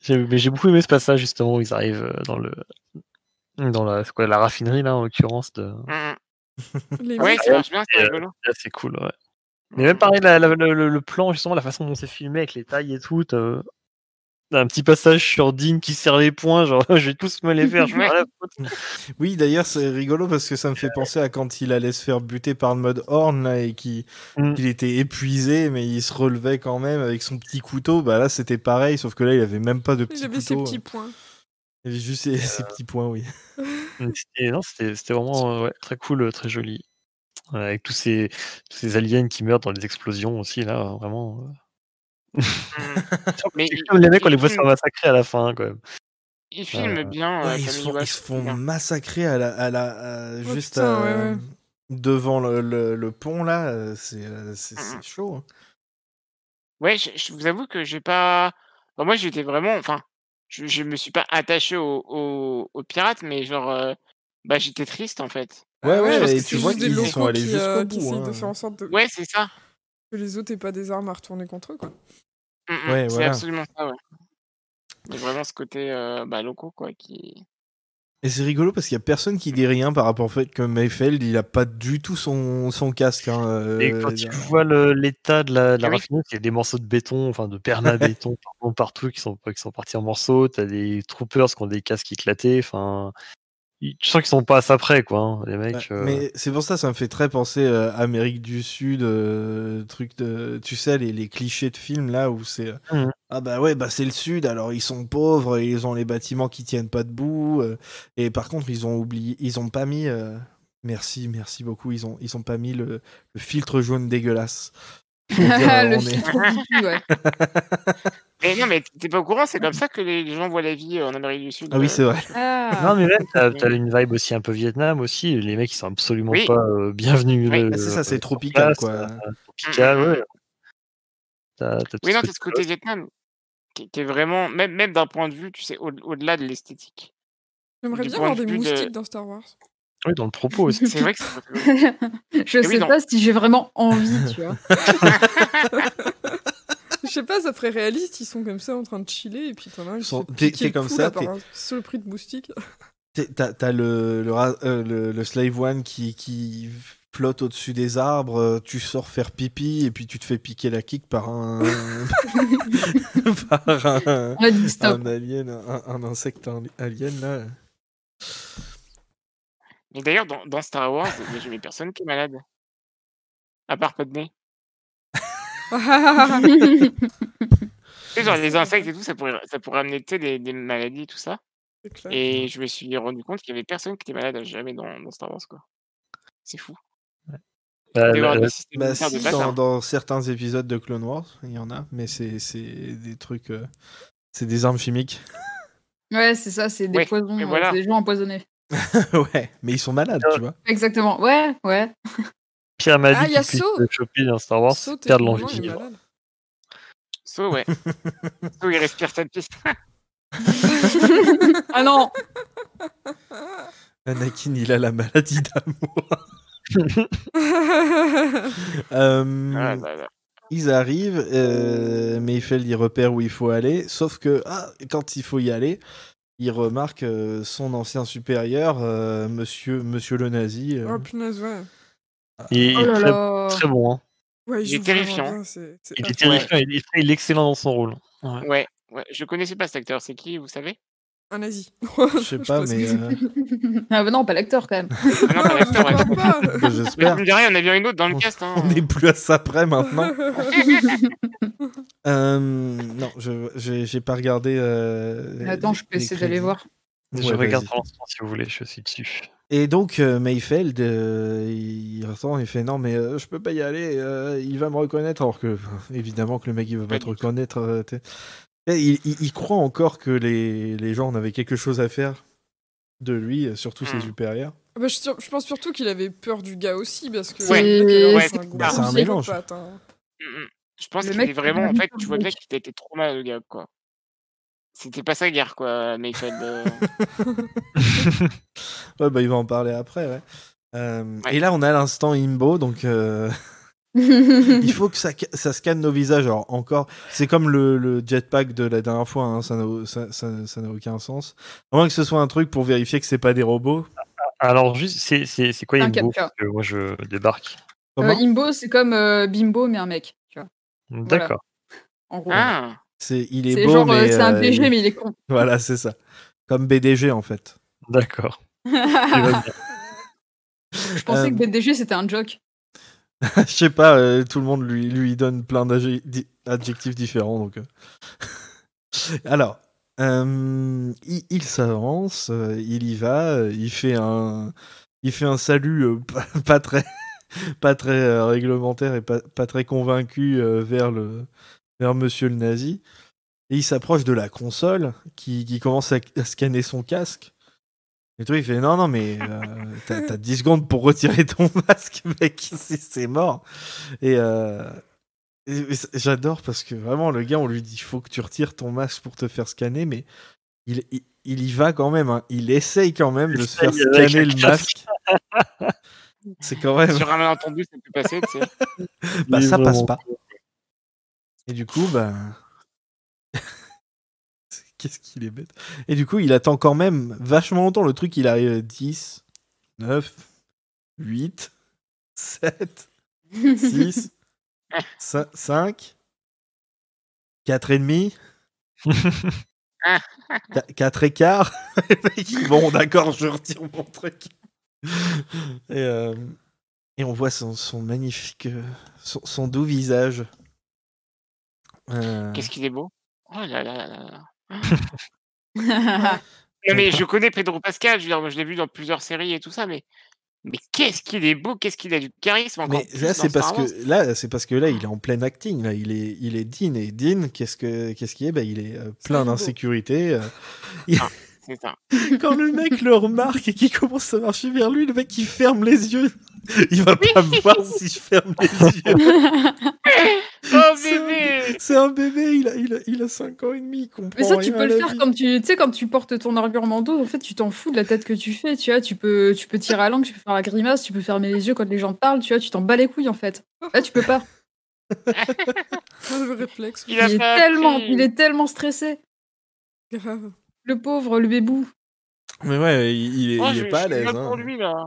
J'ai mais j'ai beaucoup aimé ce passage justement où ils arrivent euh, dans le dans la, quoi, la raffinerie là en l'occurrence de. Mm, Les mm. Ouais, ça marche bien, c'est euh, rigolo. C'est cool, ouais. Mais même pareil, la- la- le, plan, justement, la façon dont c'est filmé avec les tailles et tout, un petit passage sur Dean qui serre les poings, genre je vais tous me les faire, je m'en la faute. Oui, d'ailleurs, c'est rigolo parce que ça me fait penser à quand il allait se faire buter par le mode Horn là, et qu'il Mm. qu'il était épuisé, mais il se relevait quand même avec son petit couteau. Bah là, c'était pareil, sauf que là, il avait même pas de petit il avait ses couteau. petits points. Il avait juste ses, ses petits points, oui. C'était non, c'était- c'était vraiment euh, ouais, très cool, euh, très joli. Avec tous ces, tous ces aliens qui meurent dans les explosions aussi, là, vraiment. euh. Mm. Mais comme les mecs, on les voit se faire massacrer à la fin, quand même. il filme Euh, bien euh, Ouais, ils, se font, ils se bien. massacrer à la, à la, à- Oh, juste putain, à- ouais, ouais. devant le, le- le pont là. euh, C'est euh, c'est- Mm, chaud. hein. Ouais, je, je vous avoue que j'ai pas. Bon, moi, j'étais vraiment. Enfin, je, je me suis pas attaché aux au, aux pirates, mais genre. euh, Bah, j'étais triste en fait. Ouais, ouais, parce et que tu c'est vois qu'ils sont allés qui, jusqu'au euh, bout, hein. de faire en sorte de- Ouais, c'est ça. que les autres aient pas des armes à retourner contre eux, quoi. Mm, mm, Ouais, c'est voilà. absolument ça, ouais. Il y a vraiment ce côté euh, bah, locaux, quoi, qui. Et c'est rigolo parce qu'il y a personne qui dit rien par rapport au fait que Mayfeld il a pas du tout son, son casque. hein, euh, Et quand tu a- vois le- l'état de la, de la oui. raffinerie, il y a des morceaux de béton, enfin de perma-béton partout, partout qui sont, qui sont partis en morceaux. T'as des troopers qui ont des casques éclatés. Enfin, tu sens qu'ils sont pas à ça près, quoi. hein, les Ouais, mecs. euh. Mais c'est pour ça, ça me fait très penser euh, Amérique du Sud, euh, truc de, tu sais, les, les clichés de films là où c'est euh, Mhm. ah bah ouais bah c'est le Sud, alors ils sont pauvres, et ils ont les bâtiments qui tiennent pas debout, euh, et par contre ils ont oublié, ils ont pas mis, euh, merci merci beaucoup, ils ont ils ont pas mis le, le filtre jaune dégueulasse. Le filtre ouais. Mais non, mais t'es pas au courant, c'est comme ça que les, gens voient la vie euh, en Amérique du Sud. Ah oui euh. c'est vrai. Ah. Non, mais même, t'as as une vibe aussi un peu Vietnam aussi. Les mecs, ils sont absolument Oui. pas euh, bienvenus. Oui. euh, Ah, c'est ça, c'est tropical, place, quoi. euh, tropical, ouais. Oui, non, t'as ce côté Vietnam qui, qui est vraiment, même, même d'un point de vue, tu sais, au- au-delà de l'esthétique. J'aimerais bien avoir de des de- moustiques dans Star Wars. Oui, dans le propos aussi. C'est vrai que c'est Je oui, sais non. pas si j'ai vraiment envie, tu vois. Je sais pas, ça ferait réaliste, ils sont comme ça en train de chiller et puis t'en as un qui Sont- t'es- le comme ça, là, un seul prix de moustique. T'as le, le, euh, le, le Slave One qui, qui flotte au-dessus des arbres, euh, tu sors faire pipi et puis tu te fais piquer la kick par un. par un, a stop. un alien, un, un insecte ali- alien là. Mais d'ailleurs, dans, dans Star Wars, j'ai jamais personne qui est malade. À part Padmé. Genre les insectes et tout, ça pourrait, ça pourrait amener tu sais, des, des maladies, tout ça. Clair. Et je me suis rendu compte qu'il y avait personne qui était malade jamais dans, dans Star Wars, quoi. C'est fou. Bah, des systèmes Bah si, de dans, bâtard. dans certains épisodes de Clone Wars, il y en a, mais c'est c'est des trucs. euh, c'est des armes chimiques. Ouais, c'est ça, c'est des Ouais, poisons, et euh, voilà. c'est des gens empoisonnés. ouais, mais ils sont malades, tu vois. Exactement. Ouais, ouais. Pierre m'a Ah, dit y a qu'il puisse choper dans Star Wars, Saut, perdre techniquement, l'envie de vivre. So, ouais. so, il respire sa piste. ah non. Anakin, il a la maladie d'amour. Euh, Ah, là, là. Ils arrivent, euh, Mayfeld il repère où il faut aller, sauf que ah, quand il faut y aller, il remarque euh, son ancien supérieur, euh, monsieur, monsieur le nazi. euh, Oh punaise, ouais. Il, Oh est très, là. très bon. Hein. Ouais, Il est terrifiant. bien, Il est terrifiant, il est, il est excellent dans son rôle. Ouais. Ouais, ouais. Je connaissais pas cet acteur. C'est qui, vous savez? Un nazi. je sais pas, mais euh, ah bah non, pas l'acteur quand même. Ah non, pas l'acteur, ouais. Bah, j'espère. me dirais, on a vu une autre dans le On- cast. Hein. On n'est plus à ça près maintenant. Euh, non, je j'ai pas regardé. euh, Attends, je peux essayer d'aller voir. Je Ouais, regarde pour l'instant si vous voulez, je suis dessus. Et donc euh, Mayfeld, euh, il retourne, il fait non mais euh, je peux pas y aller, euh, il va me reconnaître alors que évidemment que le mec il veut pas te reconnaître. euh, il, il- il croit encore que les, les gens en avaient quelque chose à faire de lui, surtout ses Hmm. supérieurs. Bah, je, pense surtout qu'il avait peur du gars aussi, parce que Ouais. a c'est un bah, un mélange. hein. Mm, mm. Je pense Le qu'il mec est vraiment. a En fait, tu vois bien mec. qu'il était trop mal, le gars, quoi. C'était pas sa guerre, quoi, Mayfeld. euh. Ouais bah il va en parler après. Ouais. Euh, Ouais. Et là, on a l'instant Imbo, donc euh, il faut que ça, ça scanne nos visages. Alors, encore, c'est comme le, le jetpack de la dernière fois, hein, ça n'a ça, ça- ça n'a aucun sens. À moins que ce soit un truc pour vérifier que c'est pas des robots. Alors, juste, c'est c'est- c'est quoi Imbo que Moi, je débarque. Euh, Imbo, c'est comme euh, Bimbo, mais un mec. Tu vois, D'accord. en gros. Ah, C'est il est, c'est beau, genre, euh, mais c'est un euh, BG, il- mais il est con. voilà, c'est ça. Comme BDG en fait. D'accord. Je pensais Euh, que BDG, c'était un joke. Je sais pas, euh, tout le monde lui, lui donne plein d'adjectifs différents. Donc, euh. Alors, euh, il, il s'avance, euh, il y va, euh, il fait un, il fait un salut euh, pas, pas très, pas très euh, réglementaire et pas, pas très convaincu euh, vers le, vers Monsieur le Nazi. Et il s'approche de la console qui, qui commence à, à scanner son casque. Et toi, il fait non, non, mais euh, t'as t'as 10 secondes pour retirer ton masque, mec, c'est mort. Et, euh, et- j'adore parce que vraiment, le gars, on lui dit il faut que tu retires ton masque pour te faire scanner, mais il, il, il y va quand même, hein. il essaye quand même de se faire avec scanner le masque. C'est quand même. sur un malentendu, ça peut passer, tu sais. Bah, ça passe pas. Et du coup, bah. Qu'est-ce qu'il est bête. Et du coup, il attend quand même vachement longtemps. Le truc, il arrive à 10, 9, 8, 7, 6, 5, 4 et demi, 4 et quart. Bon, d'accord, je retire mon truc. Et, euh, et on voit son, son magnifique, euh, son, son doux visage. Euh, Qu'est-ce qu'il est beau. Oh là là là là. Non, mais je connais Pedro Pascal, je veux dire, moi, je l'ai vu dans plusieurs séries et tout ça, mais, mais qu'est-ce qu'il est beau, qu'est-ce qu'il a du charisme encore. Mais là, c'est parce que là, c'est parce que là, il est en plein acting. Là, il est, il est Dean et Dean. Qu'est-ce que, qu'est-ce qu'il est? Il est euh, plein d'insécurité. euh. C'est ça. Quand le mec le remarque et qu'il commence à marcher vers lui, le mec il ferme les yeux. Il va pas me voir si je ferme les yeux. Oh C'est un- bébé C'est un bébé, il a, il a, il a 5 ans et demi, il comprend Mais ça, tu peux le faire vie. comme tu, tu sais, quand tu portes ton armure mando, en fait, tu t'en fous de la tête que tu fais, tu vois, tu peux, tu peux tirer à langue, tu peux faire la grimace, tu peux fermer les yeux quand les gens parlent, tu vois, tu t'en bats les couilles, en fait. Là, tu peux pas. Le réflexe. Il Il, est tellement, il est tellement stressé. Grave. Le pauvre, le bébou. Mais ouais, il, est, Oh, il je, est pas à je l'aise. hein. pour lui, là.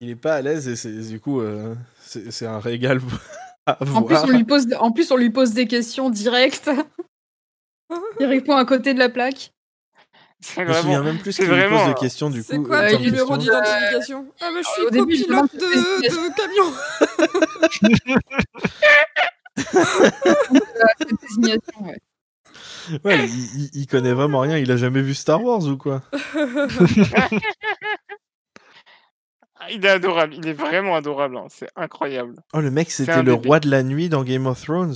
Il est pas à l'aise et c'est, du coup, euh, c'est, c'est un régal à En voir. plus, on lui pose, en plus, on lui pose des questions directes. Il répond à côté de la plaque. C'est Je me souviens vraiment. même plus c'est qu'il lui pose vraiment- de questions du C'est coup. quoi euh, ton comme numéro d'identification? Ah, bah, je suis Au début, je copilote tes de, de camion. Ouais. Ouais, il, il- il connaît vraiment rien, il a jamais vu Star Wars ou quoi? Il est adorable, il est vraiment adorable, hein, c'est incroyable. Oh, le mec, c'était le bébé. roi de la nuit dans Game of Thrones?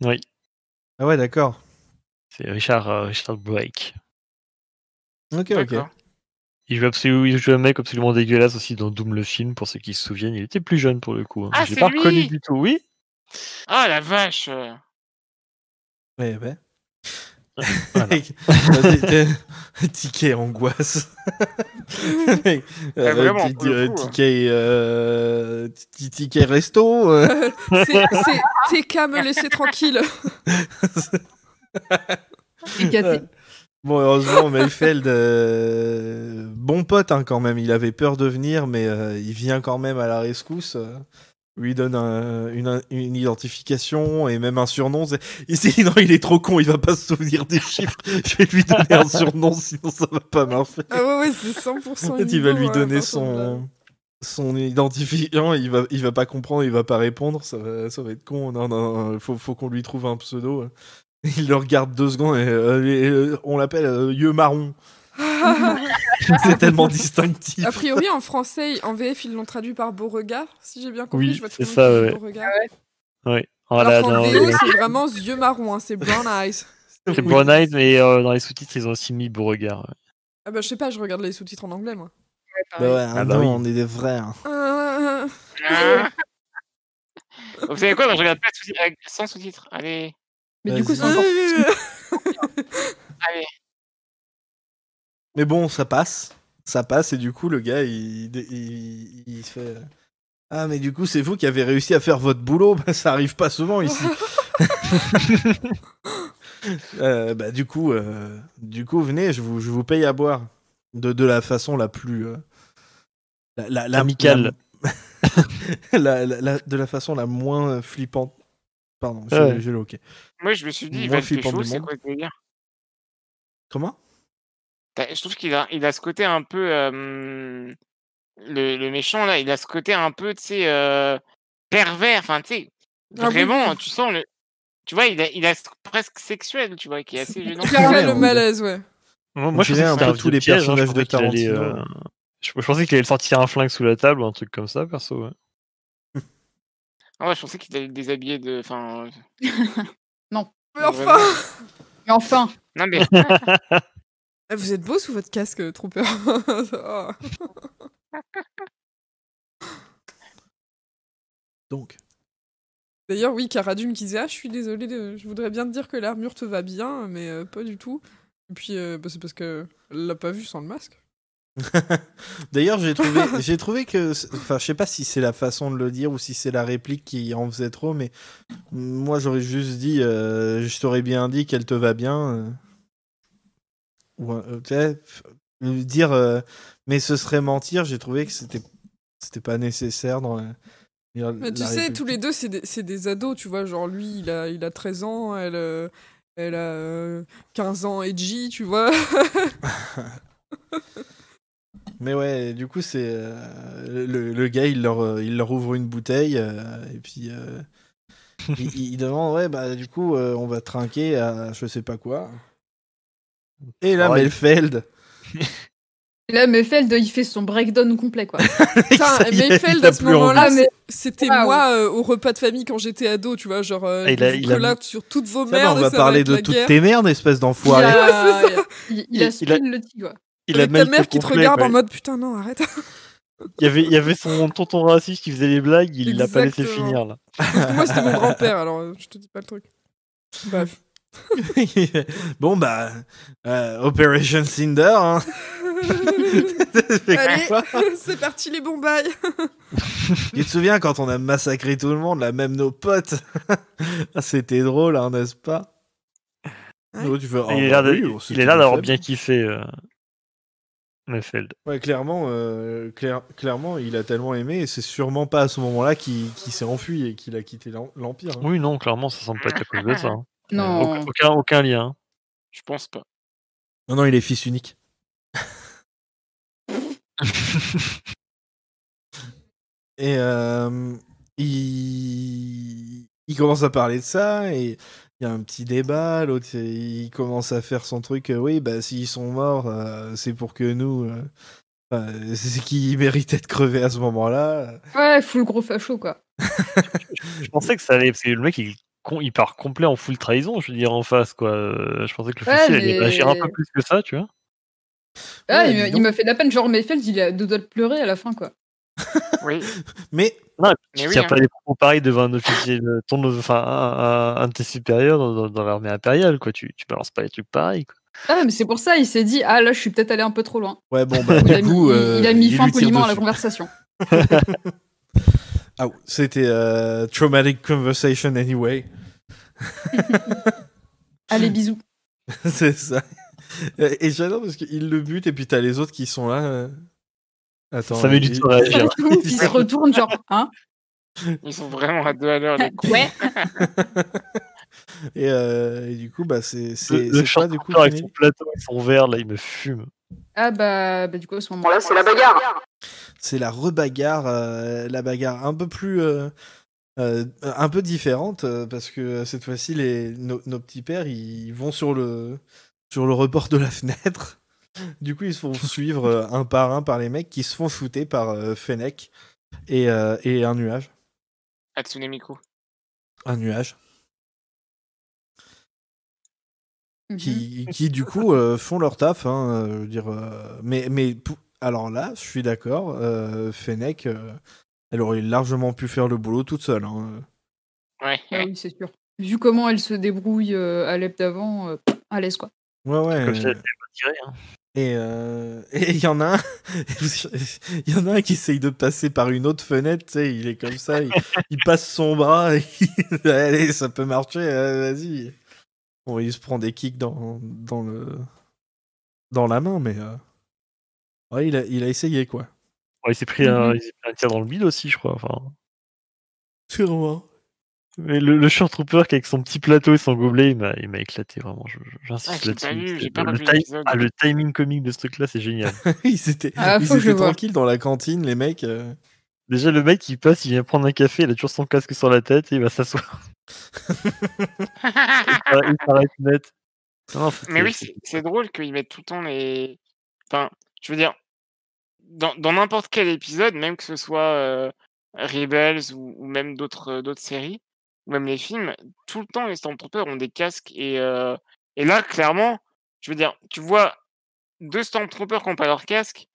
Oui. Ah ouais, d'accord. C'est Richard, euh, Richard Blake. Ok, ok. D'accord. Il joue, absolument, il joue un mec absolument dégueulasse aussi dans Doom le film, pour ceux qui se souviennent. Il était plus jeune pour le coup. hein. Ah, Je l'ai c'est pas reconnu lui du tout, oui? Ah la vache. Ouais, ouais. Voilà. Euh, Ticket angoisse. Mec, euh, vraiment, euh, coup, ticket, euh, ti- ticket resto. euh. C'est c'est- TK me laisser tranquille. Bon, heureusement, Mayfeld, euh, bon pote hein, quand même. Il avait peur de venir, mais euh, il vient quand même à la rescousse. Lui donne un- une, une identification et même un surnom. Il s'est dit non, il est trop con, il va pas se souvenir des chiffres. Je vais lui donner un surnom, sinon ça va pas marcher. Ah ouais, ouais, c'est 100% En fait, il va lui donner son son identifiant, il va il va pas comprendre, il va pas répondre, ça va ça va être con. Non non, faut faut qu'on lui trouve un pseudo. Il le regarde deux secondes et, euh, et, euh, on l'appelle euh, yeux marron. C'est tellement distinctif. A priori, en français, en VF, ils l'ont traduit par Beauregard, si j'ai bien compris. Oui, je vois c'est ça, ouais. Beauregard. Oui. Voilà, Alors qu'en dans- VO, c'est vraiment yeux marrons, hein, c'est brown eyes. c'est Oui. Brown Eyed, mais euh, dans les sous-titres, ils ont aussi mis Beauregard. ouais. Ah bah, je sais pas, je regarde les sous-titres en anglais, moi. Bah ouais, Ah non, bah oui. on est des frères. Euh, Ah. Vous savez quoi, je regarde pas de sous-titres, avec- sans sous-titres. Allez, Mais du coup, c'est encore. allez. Mais bon, ça passe. ça passe et du coup le gars il, il, il se fait ah mais du coup c'est vous qui avez réussi à faire votre boulot? Bah, ça arrive pas souvent ici. Euh, bah du coup euh, du coup venez je vous, je vous paye à boire. De, de la façon la plus euh, la, la- la- Amicale. la- la- la- la- de la façon la moins flippante. Pardon j'ai le ok Moi, je me suis dit, il va être du c'est quoi le délire comment? Je trouve qu'il a, il a ce côté un peu. euh, le, le méchant, là, il a ce côté un peu, tu sais, euh, pervers. Enfin, tu sais, Ah oui, vraiment, oui. tu sens le. Tu vois, il a, il a ce- presque sexuel, tu vois, qui est assez gênant. Clairement, le malaise, ouais. Moi, je pensais un peu tous les piège, hein, personnages je de pensais qu'il allait, Tarantino. euh, Je, je pensais qu'il allait sortir un flingue sous la table ou un truc comme ça, perso. Ouais. Ah ouais, je pensais qu'il allait le déshabiller de. Enfin. Mais Ouais, enfin Mais enfin, Non, mais. Ah, Vous êtes beau sous votre casque, Trooper. Oh. donc D'ailleurs, oui, Karadum qui disait Ah, je suis désolé, de- je voudrais bien te dire que l'armure te va bien, mais euh, pas du tout. Et puis, euh, bah, c'est parce qu'elle l'a pas vu sans le masque. D'ailleurs, j'ai trouvé, j'ai trouvé que, enfin, je sais pas si c'est la façon de le dire ou si c'est la réplique qui en faisait trop, mais moi j'aurais juste dit, euh, je t'aurais bien dit qu'elle te va bien. Ou, euh, dire, euh, mais ce serait mentir. J'ai trouvé que c'était, c'était pas nécessaire dans la. Mais tu sais, tous les deux, c'est des, des ados, tu vois. Genre, lui, il a, il a 13 ans, elle, euh, elle a euh, 15 ans edgy, tu vois. Mais ouais, du coup, c'est euh, le, le gars, il leur, il leur ouvre une bouteille et puis il, il demande ouais bah du coup on va trinquer à je sais pas quoi. Et là, Ouais. Melfeld, Et là, Mefeld, il fait son breakdown complet, quoi. Putain, Mayfeld, a à ce plus moment-là, envie. c'est- c'était moi euh, au repas de famille quand j'étais ado, tu vois. Genre, euh, Ah, il a- il a- sur toutes vos Ça merdes. on va ça parler de toutes tes merdes, espèce Il d'enfoiré. a, Ouais, il, il Il- a il a- spin le quoi. Il a ta mère qui te regarde en mode putain, non, arrête. Il y avait, il y avait son tonton raciste qui faisait les blagues, il l'a pas laissé finir là. Parce que moi, c'était mon grand-père, alors euh, je te dis pas le truc. Bref. bon bah euh, Operation Cinder. Hein. Allez, c'est parti les bons bails. Tu te souviens quand on a massacré tout le monde, là même nos potes? Ah, C'était drôle, hein, n'est-ce pas? Ouais. Tu fais, oh, il, bah oui, a l'air d'avoir bien kiffé. Euh... Neufeld. Ouais, clairement, euh, clair- clairement, il a tellement aimé, et c'est sûrement pas à ce moment-là qu'il qu'il s'est enfui et qu'il a quitté l'em- l'Empire. hein. Oui, non, clairement, ça semble pas être à cause de ça. hein. Non. Aucun, aucun, aucun lien. hein. Je pense pas. Non, non, il est fils unique. et euh, il... il commence à parler de ça, et il y a un petit débat, l'autre il commence à faire son truc, euh, oui, bah s'ils sont morts, euh, c'est pour que nous... euh, enfin, c'est qui méritait de crever à ce moment-là. Ouais, full gros facho, quoi. Je pensais que ça allait, parce que le mec, il, il part complet en full trahison, je veux dire, en face, quoi. Euh, Je pensais que le Ouais, allait réagir un peu plus que ça, tu vois. Ah, Ouais, il m'a- fait de la peine, genre Mayfeld, il a deux doigts de pleurer à la fin, quoi. Oui. Mais Tu Mais oui, hein. pas des propos pareils devant un officier, de- ton, enfin, un, un- un de tes supérieurs dans, dans- dans l'armée impériale, quoi. Tu, tu balances pas des trucs pareils, quoi. Ah, mais c'est pour ça, il s'est dit, ah là, je suis peut-être allé un peu trop loin. ouais, bon, bah, Il du a mis, coup, il- euh, il a mis il fin poliment à la conversation. Ah, ouais, c'était euh, Traumatic Conversation Anyway. Allez, bisous. c'est ça. Et j'adore parce qu'il le bute et puis t'as les autres qui sont là. euh. Attends. Ça met du temps à réagir. il se retourne, genre, hein Ils sont vraiment à deux à l'heure, les. Ouais. Et, euh, et du coup, bah, c'est Le, c'est le short du coup avec son plateau et son verre, là, il me fume. Ah, bah, bah, du coup, à ce moment-là, c'est la bagarre. C'est la rebagarre, euh, la bagarre un peu plus. euh, euh, un peu différente euh, parce que cette fois-ci, les, nos, nos petits pères ils vont sur le, sur le rebord de la fenêtre. Du coup, ils se font suivre euh, un par un par les mecs qui se font shooter par euh, Fennec et, euh, et un nuage. Hatsune Miku. Un nuage. Mhm. qui, qui du coup euh, font leur taf. Hein, euh, je veux dire, euh, mais, mais alors là, je suis d'accord. Euh, Fennec, euh, elle aurait largement pu faire le boulot toute seule. hein. Ouais. Ah oui, c'est sûr. Vu comment elle se débrouille euh, à l'EP d'avant, euh, à l'aise, quoi. Ouais, ouais. Comme elle euh, hein. Et euh, et il y en a un, il y en a un qui essaye de passer par une autre fenêtre, tu sais, il est comme ça, il, il passe son bras, et il- allez, ça peut marcher, vas-y. Bon, il se prend des kicks dans, dans le dans la main, mais euh, ouais, il a, il a essayé quoi. Ouais, il s'est pris, un- Mhm. pris un tir dans le bide aussi, je crois. Enfin, Sûrement. mais le, le Short Trooper qui avec son petit plateau et son gobelet, il m'a, il m'a éclaté vraiment. Ah, J'insiste là-dessus. le, ah, le timing comique de ce truc-là, c'est génial. ils étaient, Ah, ils faut que je étaient tranquilles dans la cantine, les mecs. euh. Déjà, le mec, il passe, il vient prendre un café, il a toujours son casque sur la tête et il va s'asseoir. il s'arrête net. Non, c'était- Mais oui, c'est drôle qu'ils mettent tout le temps les. Enfin, je veux dire, dans dans n'importe quel épisode, même que ce soit euh, Rebels ou, ou même d'autres euh, d'autres séries, ou même les films, tout le temps les Stormtroopers ont des casques. Et, euh, et là, clairement, je veux dire, tu vois deux Stormtroopers qui n'ont pas leur casque,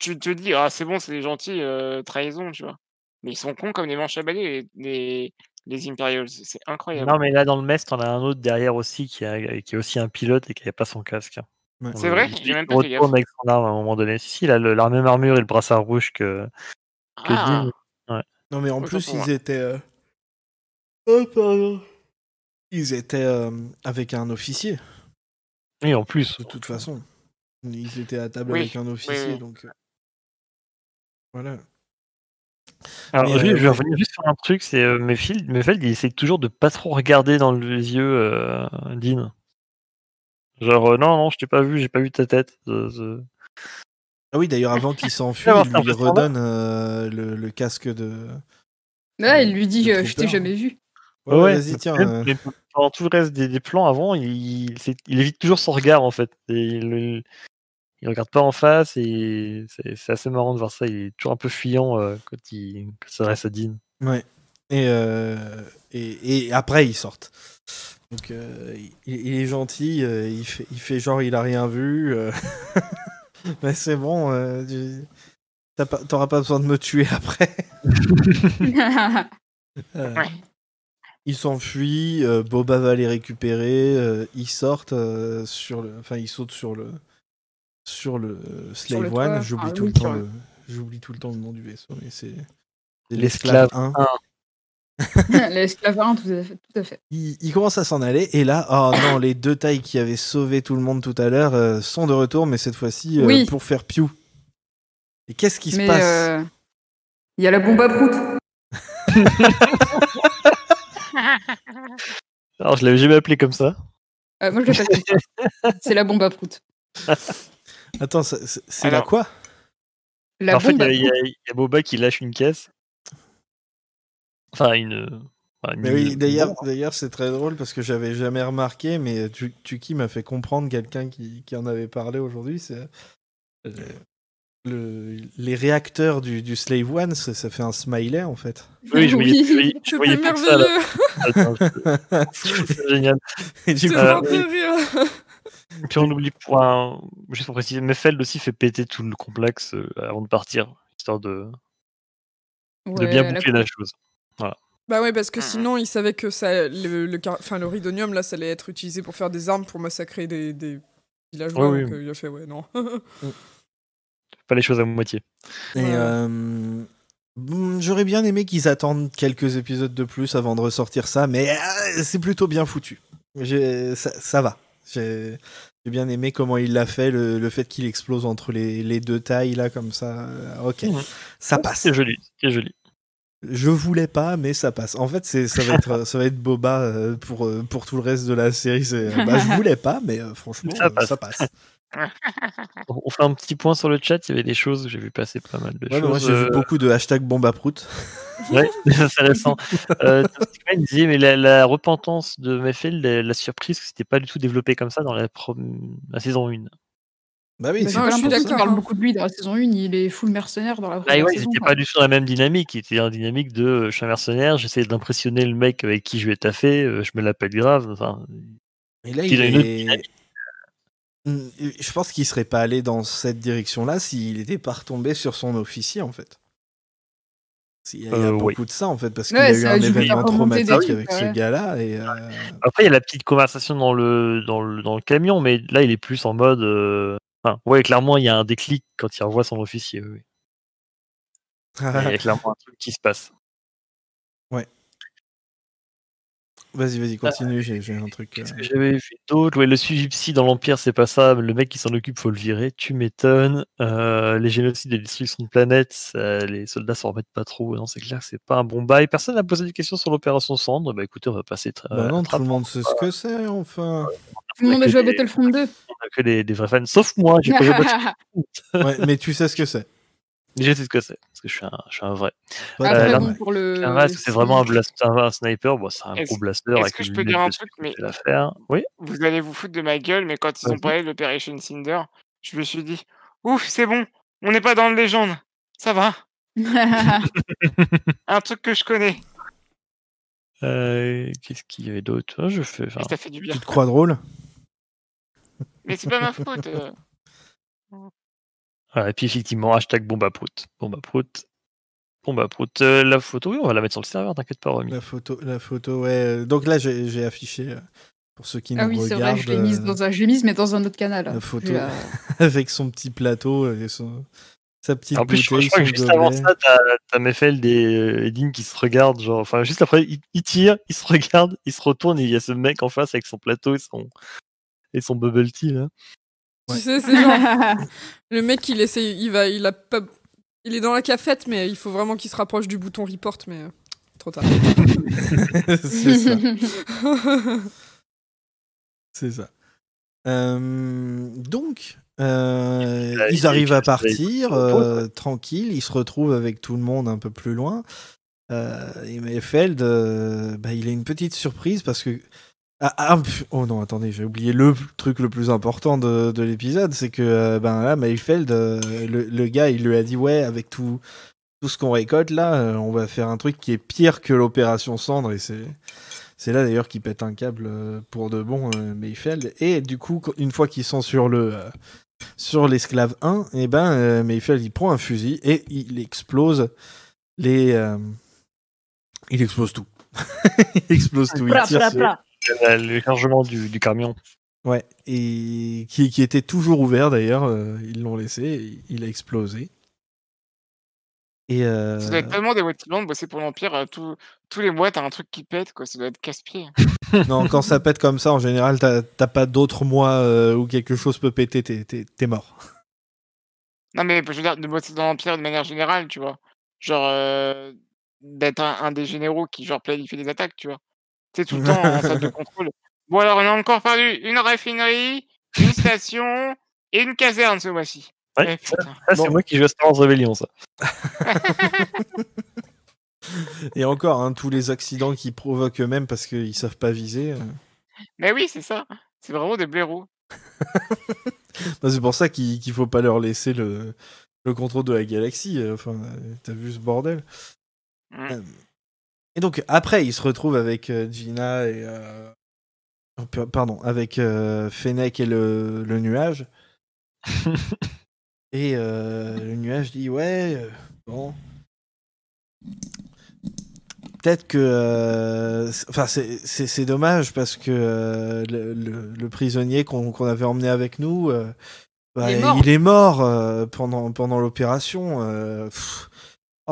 tu te dis, ah, c'est bon, c'est des gentils, euh, trahison, tu vois. Mais ils sont cons comme des manches à balai, les, les, les Imperials. C'est incroyable. Non, mais là, dans le mess, t'en as un autre derrière aussi qui, a- qui est aussi un pilote et qui n'a pas son casque. Ouais. C'est vrai J'ai même il pas fait gaffe. avec son arme à un moment donné. Si, si, il a le- la même armure et le brassard rouge que, que Ah, Dean. Non, mais en plus, pour ils moi. étaient. euh, Oh, pardon. Ils étaient euh, avec un officier, Oui, en plus. de toute façon. Ils étaient à table Oui, avec un officier, oui. donc. Voilà. Alors, Mais, je, vais- euh, je vais revenir juste sur un truc, c'est euh, Mayfield, Mayfield, il essaie toujours de pas trop regarder dans les yeux euh, Dean. Genre, euh, non, non, je t'ai pas vu, j'ai pas vu ta tête. Ah oui, d'ailleurs, avant qu'il s'enfuit, il lui redonne euh, le, le casque de. Là, il lui dit euh, Je t'ai jamais vu. Ouais, Ouais, vas-y, tiens. même- euh, mais pendant tout le reste des, des plans avant, il, il, c'est- il évite toujours son regard en fait. Et il, il regarde pas en face et c'est c'est assez marrant de voir ça. Il est toujours un peu fuyant euh, quand il, s'adresse à Dean. Ouais. Et, euh, et, et après, ils sortent. Donc, euh, il, il est gentil, euh, il, fait, il fait genre il a rien vu. euh. Mais c'est bon, euh, tu- t'as pas- t'auras pas besoin de me tuer après. Euh, Ouais. Ils s'enfuient, euh, Boba va les récupérer, euh, ils sortent euh, sur le. Enfin, ils sautent sur le. Sur le Slave le One. J'oublie Ah, tout, oui, le temps le-. J'oublie tout le temps le nom du vaisseau, mais c'est. L'esclave L'esclave 1. L'esclavarin, tout à fait. Tout à fait. Il, il commence à s'en aller, et là, oh non, les deux tailles qui avaient sauvé tout le monde tout à l'heure euh, sont de retour, mais cette fois-ci euh, Oui. pour faire piou. Et qu'est-ce qui se passe euh, il y a la bombe à prout. Alors je l'avais jamais appelé comme ça. Euh, moi, je comme ça. C'est la bombe à prout. Attends, c'est la quoi? La en fait, il y, a- y y Boba qui lâche une caisse. Enfin, une. enfin, une Mais oui, d'ailleurs, d'ailleurs, c'est très drôle parce que j'avais jamais remarqué, mais Tu- Tuki m'a fait comprendre quelqu'un qui, qui en avait parlé aujourd'hui. C'est euh, le, les réacteurs du, du Slave One, ça, ça fait un smiley en fait. Oui, je voyais, voyais- je voyais ça, merveilleux. Attends, je- c'est génial. Et du C'est coup, Euh. Puis on oublie pour un. Juste pour préciser, Meffeld aussi fait péter tout le complexe euh, avant de partir, histoire de, de bien boucler la chose. Bah ouais, parce que sinon, il savait que ça, le, le, car- enfin, le ridonium, là, ça allait être utilisé pour faire des armes pour massacrer des, des villageois. Ouais, donc, euh, il a fait, ouais, non. Pas les choses à moitié. Et, Ouais. euh, hmm, J'aurais bien aimé qu'ils attendent quelques épisodes de plus avant de ressortir ça, mais euh, c'est plutôt bien foutu. Ça va. J'ai bien aimé comment il l'a fait, le, le fait qu'il explose entre les, les deux tailles, là, comme ça. Euh, Ok, Mhm. ça passe. C'est joli, c'est joli. Je voulais pas, mais ça passe. En fait, ça va être ça va être Boba euh, pour euh, pour tout le reste de la série. Bah, je voulais pas, mais franchement Ça passe. ça passe. On on fait un petit point sur le chat, il y avait des choses, j'ai vu passer pas mal de Ouais, mais moi choses. j'ai vu euh, beaucoup de hashtag bomba prout. Ouais, ça, c'est récent. Euh, disait, mais la, la repentance de Mayfield, la, la surprise, que c'était pas du tout développé comme ça dans la, la saison 1. Bah oui, Non, je suis d'accord, qu'il parle beaucoup de lui dans la saison 1, il est full mercenaire dans la Ah ouais, ils saison. étaient quoi. pas du tout dans la même dynamique. Ils étaient dans la dynamique de euh, je suis un mercenaire, j'essaie d'impressionner le mec avec qui je vais taffer, euh, je me l'appelle grave. Enfin, Et là, Il il a une autre dynamique. Mm, Je pense qu'il serait pas allé dans cette direction-là s'il était pas retombé sur son officier, en fait. Il y a, y Euh, beaucoup oui. de ça, en fait, parce qu'il Ouais, a eu un événement traumatique trucs, avec ce gars-là. Et, euh, Après, il y a la petite conversation dans le, dans le, dans le camion, mais là, il est plus en mode euh, Enfin, ouais, clairement, il y a un déclic quand il revoit son officier. oui. Il y a clairement un truc qui se passe. Vas-y, vas-y, continue, j'ai j'ai un truc. Qu'est-ce euh, que j'avais vu d'autre? Ouais, le suivi psy dans l'Empire, c'est pas ça. Le mec qui s'en occupe, faut le virer. Tu m'étonnes. Euh, les génocides et les destructions de planètes, ça, les soldats s'en remettent pas trop. Non, c'est clair que c'est pas un bon bail. Personne n'a posé des questions sur l'opération Cendre. Bah écoutez, on va passer très. Bah non, tout très le monde sait ce que c'est, enfin. Tout le monde on a joué à Battlefront 2. on a que des, des vrais fans. Sauf moi, j'ai pas joué à Battlefront. Ouais, mais tu sais ce que c'est. Je sais ce que c'est. Parce que je suis un, je suis un vrai. Ah, Euh, là- pour le. Un c'est vraiment un, blaster, un sniper. Bon, c'est un Est-ce- gros blaster est-ce avec que je peux dire un truc, mais- fait l'affaire. Oui. Vous allez vous foutre de ma gueule, mais quand ils ont parlé de l'Operation Cinder, je me suis dit, ouf, c'est bon, on n'est pas dans le légende. Ça va, un truc que je connais. Euh, Qu'est-ce qu'il y avait d'autre? Ah, Je fais. enfin, Et ça fait du bien. Tu te crois drôle? Mais c'est pas ma faute. Euh. Et puis effectivement, hashtag bombe à prout. Bombe à prout. Bombe à prout. Euh, la photo, oui, on va la mettre sur le serveur, t'inquiète pas, Romy. La photo, la photo, ouais. Donc là, j'ai affiché, euh, pour ceux qui Ah nous oui, c'est regardent, vrai, je l'ai mise euh, dans un, je mise, mais dans un autre canal. la photo. avec son petit plateau et son, sa petite En plus, je crois, bouteille, je crois que juste avant ça, t'as et euh, Edine qui se regardent, genre, enfin, juste après, il, il tire, il se regarde, il se retourne et il y a ce mec en face avec son plateau et son, et son bubble tea, là. Ouais. Tu sais, c'est genre le mec il essaie, il va, il a pas, il est dans la cafette, mais il faut vraiment qu'il se rapproche du bouton report, mais euh, trop tard. c'est ça, c'est ça. Euh, donc, euh, ils arrivent à partir, euh, tranquille, ils se retrouvent avec tout le monde un peu plus loin. Euh, et Mayfeld, euh, bah, il a une petite surprise parce que. Ah, ah, oh non, attendez, j'ai oublié le truc le plus important de, de l'épisode, c'est que euh, ben là, Mayfeld, euh, le, le gars, il lui a dit ouais, avec tout, tout ce qu'on récolte là, euh, on va faire un truc qui est pire que l'opération Cendre et c'est c'est là d'ailleurs qu'il pète un câble euh, pour de bon Mayfeld et du coup une fois qu'ils sont sur le sur l'esclave 1, et ben euh, Mayfeld il prend un fusil et il explose les il explose tout. il explose tout, il tire Euh, Le chargement du, du camion. Ouais, et qui, qui était toujours ouvert d'ailleurs, euh, ils l'ont laissé, il a explosé. Et euh, Ça doit être tellement démotivant de bosser pour l'Empire. euh, tout- tous les mois, t'as un truc qui pète, quoi. Ça doit être casse-pied. non, quand ça pète comme ça, en général, t'as t'as pas d'autres mois euh, où quelque chose peut péter, t'es- t'es t'es mort. Non, mais je veux dire, de bosser dans l'Empire de manière générale, tu vois. Genre, euh, d'être un, un des généraux qui, genre, planifie des attaques, tu vois. Sais, tout le temps en salle de contrôle. Bon, alors, on a encore perdu une raffinerie, une station et une caserne ce mois-ci. Ouais, Eh. Ah, c'est Bon. moi qui joue à Star Wars Rebellion, ça. Et encore, hein, tous les accidents qu'ils provoquent eux-mêmes parce qu'ils savent pas viser. euh. Mais oui, c'est ça. C'est vraiment des blaireaux. C'est pour ça qu'il qu'il faut pas leur laisser le, le contrôle de la galaxie. euh, Enfin, euh, t'as vu ce bordel Mm. Euh, Et donc après, il se retrouve avec euh, Gina et euh, oh, pa- pardon, avec euh, Fennec et le, le nuage. et euh, le nuage dit ouais, euh, bon, peut-être que, enfin c'est- dommage parce que euh, le, le- le prisonnier qu'on qu'on avait emmené avec nous. euh, bah, Il est mort. il est mort, euh, pendant, pendant l'opération.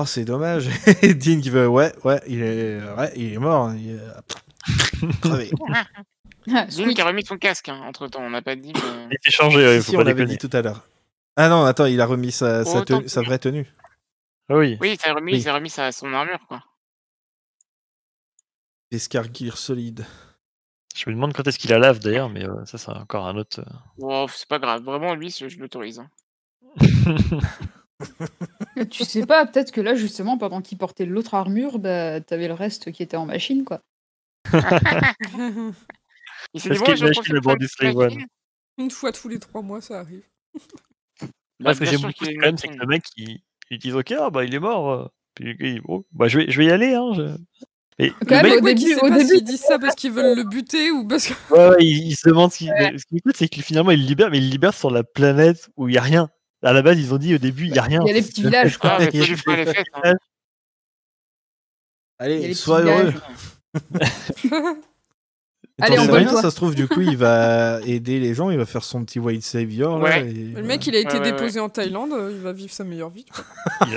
Oh, c'est dommage. Et Dean qui veut, ouais, ouais, il est, ouais, il est mort. hein, il est crevé. Dean Squeak. qui a remis son casque, hein, entre temps. On n'a pas dit. mais- Il était changé, ouais, Si, faut si, pas on l'avait déconner. dit tout à l'heure. Ah non, attends, il a remis sa, sa, tenue- vraie tenue. Ah oui. Oui, il s'est remis, Oui. il s'est remis sa, son armure, quoi. Escarguire solide. Je me demande quand est-ce qu'il la lave d'ailleurs, mais euh, ça, c'est encore un autre. euh. Wow, c'est pas grave. Vraiment, lui, je, je l'autorise. hein. Tu sais pas, peut-être que là, justement, pendant qu'il portait l'autre armure, bah, t'avais le reste qui était en machine, quoi. Il s'est dit, qu'il je imagine profite le de Slave machine. Une fois tous les trois mois, ça arrive. Bah, ce que bien j'aime beaucoup, quand même, c'est que le mec, il, il dit Ok, ah, bah, il est mort. euh. Puis il Oh, bah, je vais, je vais y aller. Hein, je... Et Quand le même, mec, au Ouais, début- sait au pas début- disent ça parce qu'ils veulent le buter ou parce que. ouais, ouais, il, il se demande ce qu'il. Ce qui m'écoute, c'est que finalement, il le libère, mais il le libère sur la planète où il n'y a rien. À la base, ils ont dit au début, il n'y a rien. Il y a les petits villages, quoi. Ah, mais tu feras les des- hein. Allez, sois heureux. Allez, on rien, toi. ça se trouve, du coup, il va aider les gens, il va faire son petit white savior. là, Ouais. et Le mec, il a été Ouais, ouais, déposé en Thaïlande, il va vivre sa meilleure vie.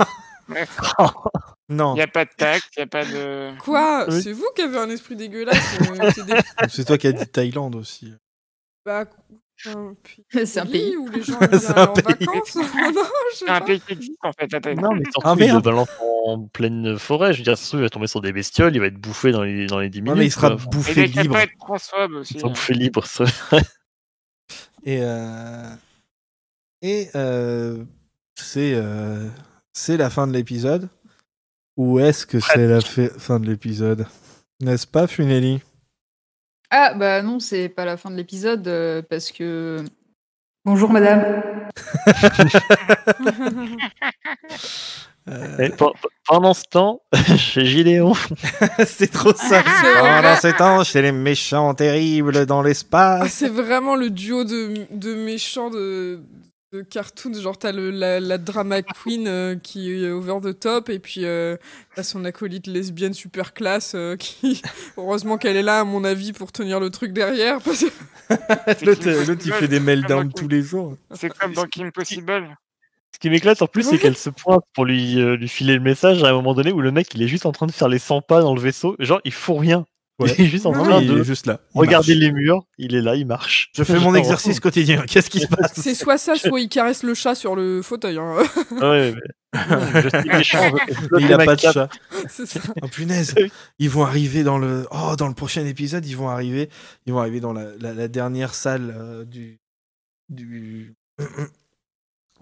Non, Il n'y a pas de tact, il n'y a pas de. Quoi? Oui. C'est vous qui avez un esprit dégueulasse euh, c'est toi qui as dit Thaïlande aussi. bah, un pays C'est un pays. où les gens bien C'est un en pays. vacances? Non, je un pays qui existe en fait. Non, mais surtout, Ah, il le balance en pleine forêt. Je veux dire, ça il va tomber sur des bestioles, il va être bouffé dans les, dans les 10 Non, minutes. mais il sera quoi. Bouffé il libre. pas être transphobe aussi. il sera hein. bouffé libre, ça. Et, euh, et euh, c'est euh, c'est la fin de l'épisode? Ou est-ce que c'est la fi- fin de l'épisode? N'est-ce pas, Funeli Ah bah non, c'est pas la fin de l'épisode euh, parce que. Bonjour madame. Euh, Et pe- pe- pendant ce temps, chez Gideon, C'est trop ça. C'est Pendant ce temps, chez les méchants terribles dans Ah, l'espace. c'est vraiment le duo de, de méchants de, de cartoons. Genre, t'as le- la, la drama queen euh, qui est over the top, et puis euh, t'as son acolyte lesbienne super classe euh, qui. Heureusement qu'elle est là, à mon avis, pour tenir le truc derrière. Parce. L'autre, l'autre, il fait des meltdowns tous les jours. C'est comme dans Kim Possible. ce qui m'éclate en plus, c'est qu'elle se pointe pour lui, euh, lui filer le message à un moment donné où le mec il est juste en train de faire les 100 pas dans le vaisseau. Genre, il faut rien. Ouais. Il est juste en Non, train mais il de est juste là. Marche. les murs. Il est là, il marche. Je fais mon exercice quotidien. Qu'est-ce qui se passe C'est soit ça, soit il caresse le chat sur le fauteuil. hein. Ouais, mais... je suis Il a ma pas de chat. c'est ça. Oh punaise, ils vont arriver dans le oh dans le prochain épisode, ils vont arriver, ils vont arriver dans la, la- la dernière salle euh, du du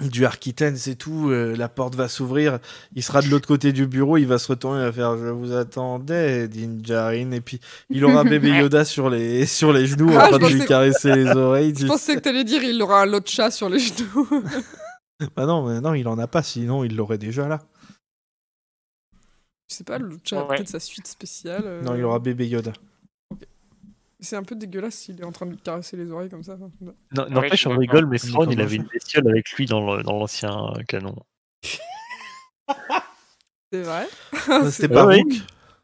du Arquitaine, c'est tout. euh, la porte va s'ouvrir. Il sera de l'autre côté du bureau. Il va se retourner. Il va faire Je vous attendais, Dinjarin. Et puis il aura bébé Yoda sur les sur les genoux en Ah, train je de lui caresser les oreilles. Je pensais que t'allais dire il aura un lot de chat sur les genoux. Bah non, mais non, il en a pas. Sinon, il l'aurait déjà là. Je sais pas, le chat Ouais. peut-être sa suite spéciale. euh, Non, il aura bébé Yoda. C'est un peu dégueulasse s'il est en train de lui caresser les oreilles comme ça. Non, N'empêche, suis on rigole, mais dans il avait un une bestiole avec lui dans le- dans l'ancien euh, canon. C'est vrai. C'était Ouais, pas ouais. Rook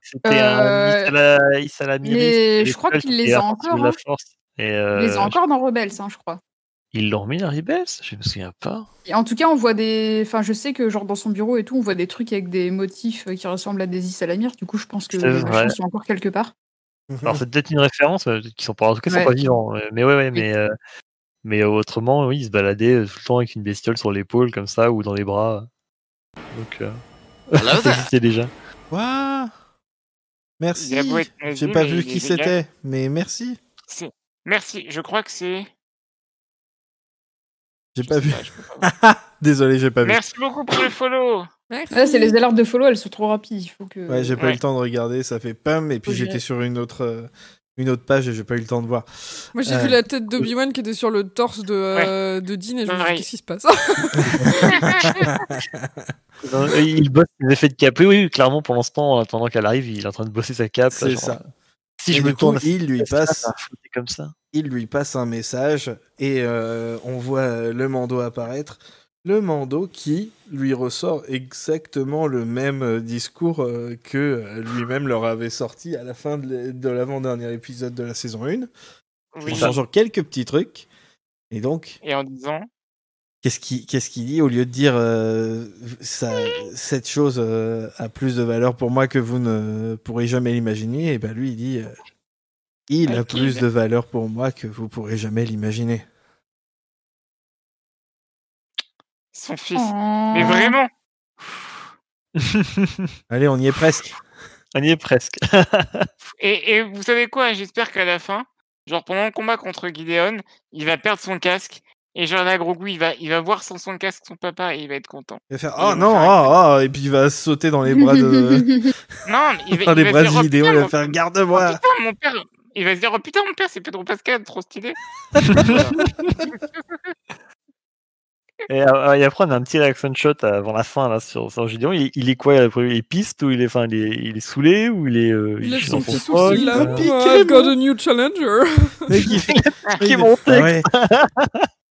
C'était un Euh, Issalamiri, mais c'était je crois qu'il qui les a encore, hein. Et Il euh, les a encore dans Rebels, hein, je crois. Ils l'ont remis dans Rebels Je me souviens pas. Et en tout cas, on voit des. Enfin, je sais que genre dans son bureau et tout, on voit des trucs avec des motifs euh, qui ressemblent à des Isalamir. Du coup, je pense que les sont encore quelque part. Alors c'est peut-être une référence, mais qui sont pas, en tout cas, ils sont Ouais. pas vivants. euh, Mais ouais, ouais, mais, euh, mais autrement, oui, ils se baladaient euh, tout le temps avec une bestiole sur l'épaule comme ça ou dans les bras. Donc euh, ça existait déjà. Quoi? Merci. J'ai pas vu qui c'était, mais merci. Merci, je crois que c'est. J'ai pas vu. pas, pas. Désolé, j'ai pas vu. Merci beaucoup pour le follow. Merci. Là, c'est les alertes de follow, elles sont trop rapides. Il faut que. Ouais, j'ai pas eu le temps de regarder, ça fait pum, et puis j'étais sur une autre, euh, une autre page et j'ai pas eu le temps de voir. Moi j'ai Euh, vu la tête d'Obi-Wan qui était sur le torse de, euh, de Dean et je me suis dit qu'est-ce qui se passe? Euh, il bosse ses effets de cape. Oui, oui, clairement, pour l'instant, euh, pendant qu'elle arrive, il est en train de bosser sa cape. C'est ça. euh, Si Et je me coup, tourne, il lui passe- comme ça. Il lui passe un message et euh, on voit euh, le Mando apparaître. Le Mando qui lui ressort exactement le même euh, discours euh, que euh, lui-même leur avait sorti à la fin de l'avant-dernier épisode de la saison 1, Oui. en changeant quelques petits trucs. Et donc, Et en disant. Qu'est-ce qu'il dit au lieu de dire euh, ça, cette chose euh, a plus de valeur pour moi que vous ne pourrez jamais l'imaginer Et ben lui il dit euh, il a Ok. plus de valeur pour moi que vous pourrez jamais l'imaginer. Son fils. Oh. Mais vraiment Allez, on y est presque. On y est presque. et, et vous savez quoi J'espère qu'à la fin, genre pendant le combat contre Gideon, il va perdre son casque. Et genre là, Grogu, il va, il va voir sans son casque son papa et il va être content. Il va faire oh non faire oh, oh et puis il va sauter dans les bras de Non, mais il va, dans il les va bras de dire, oh, Gideon, il va faire oh, garde-moi. putain, mon père. Il va se dire, oh putain, mon père, c'est Pedro Pascal, trop stylé. Et, euh, et après, on a un petit reaction shot avant la fin là, sur, sur Gideon. Il, il est quoi Il est piste ou il est, enfin, il est, il est saoulé ou il est, euh, Il est son petit sourcil là. euh, piqué, I've got a new challenger. Il fait- il- monte, Ah ouais.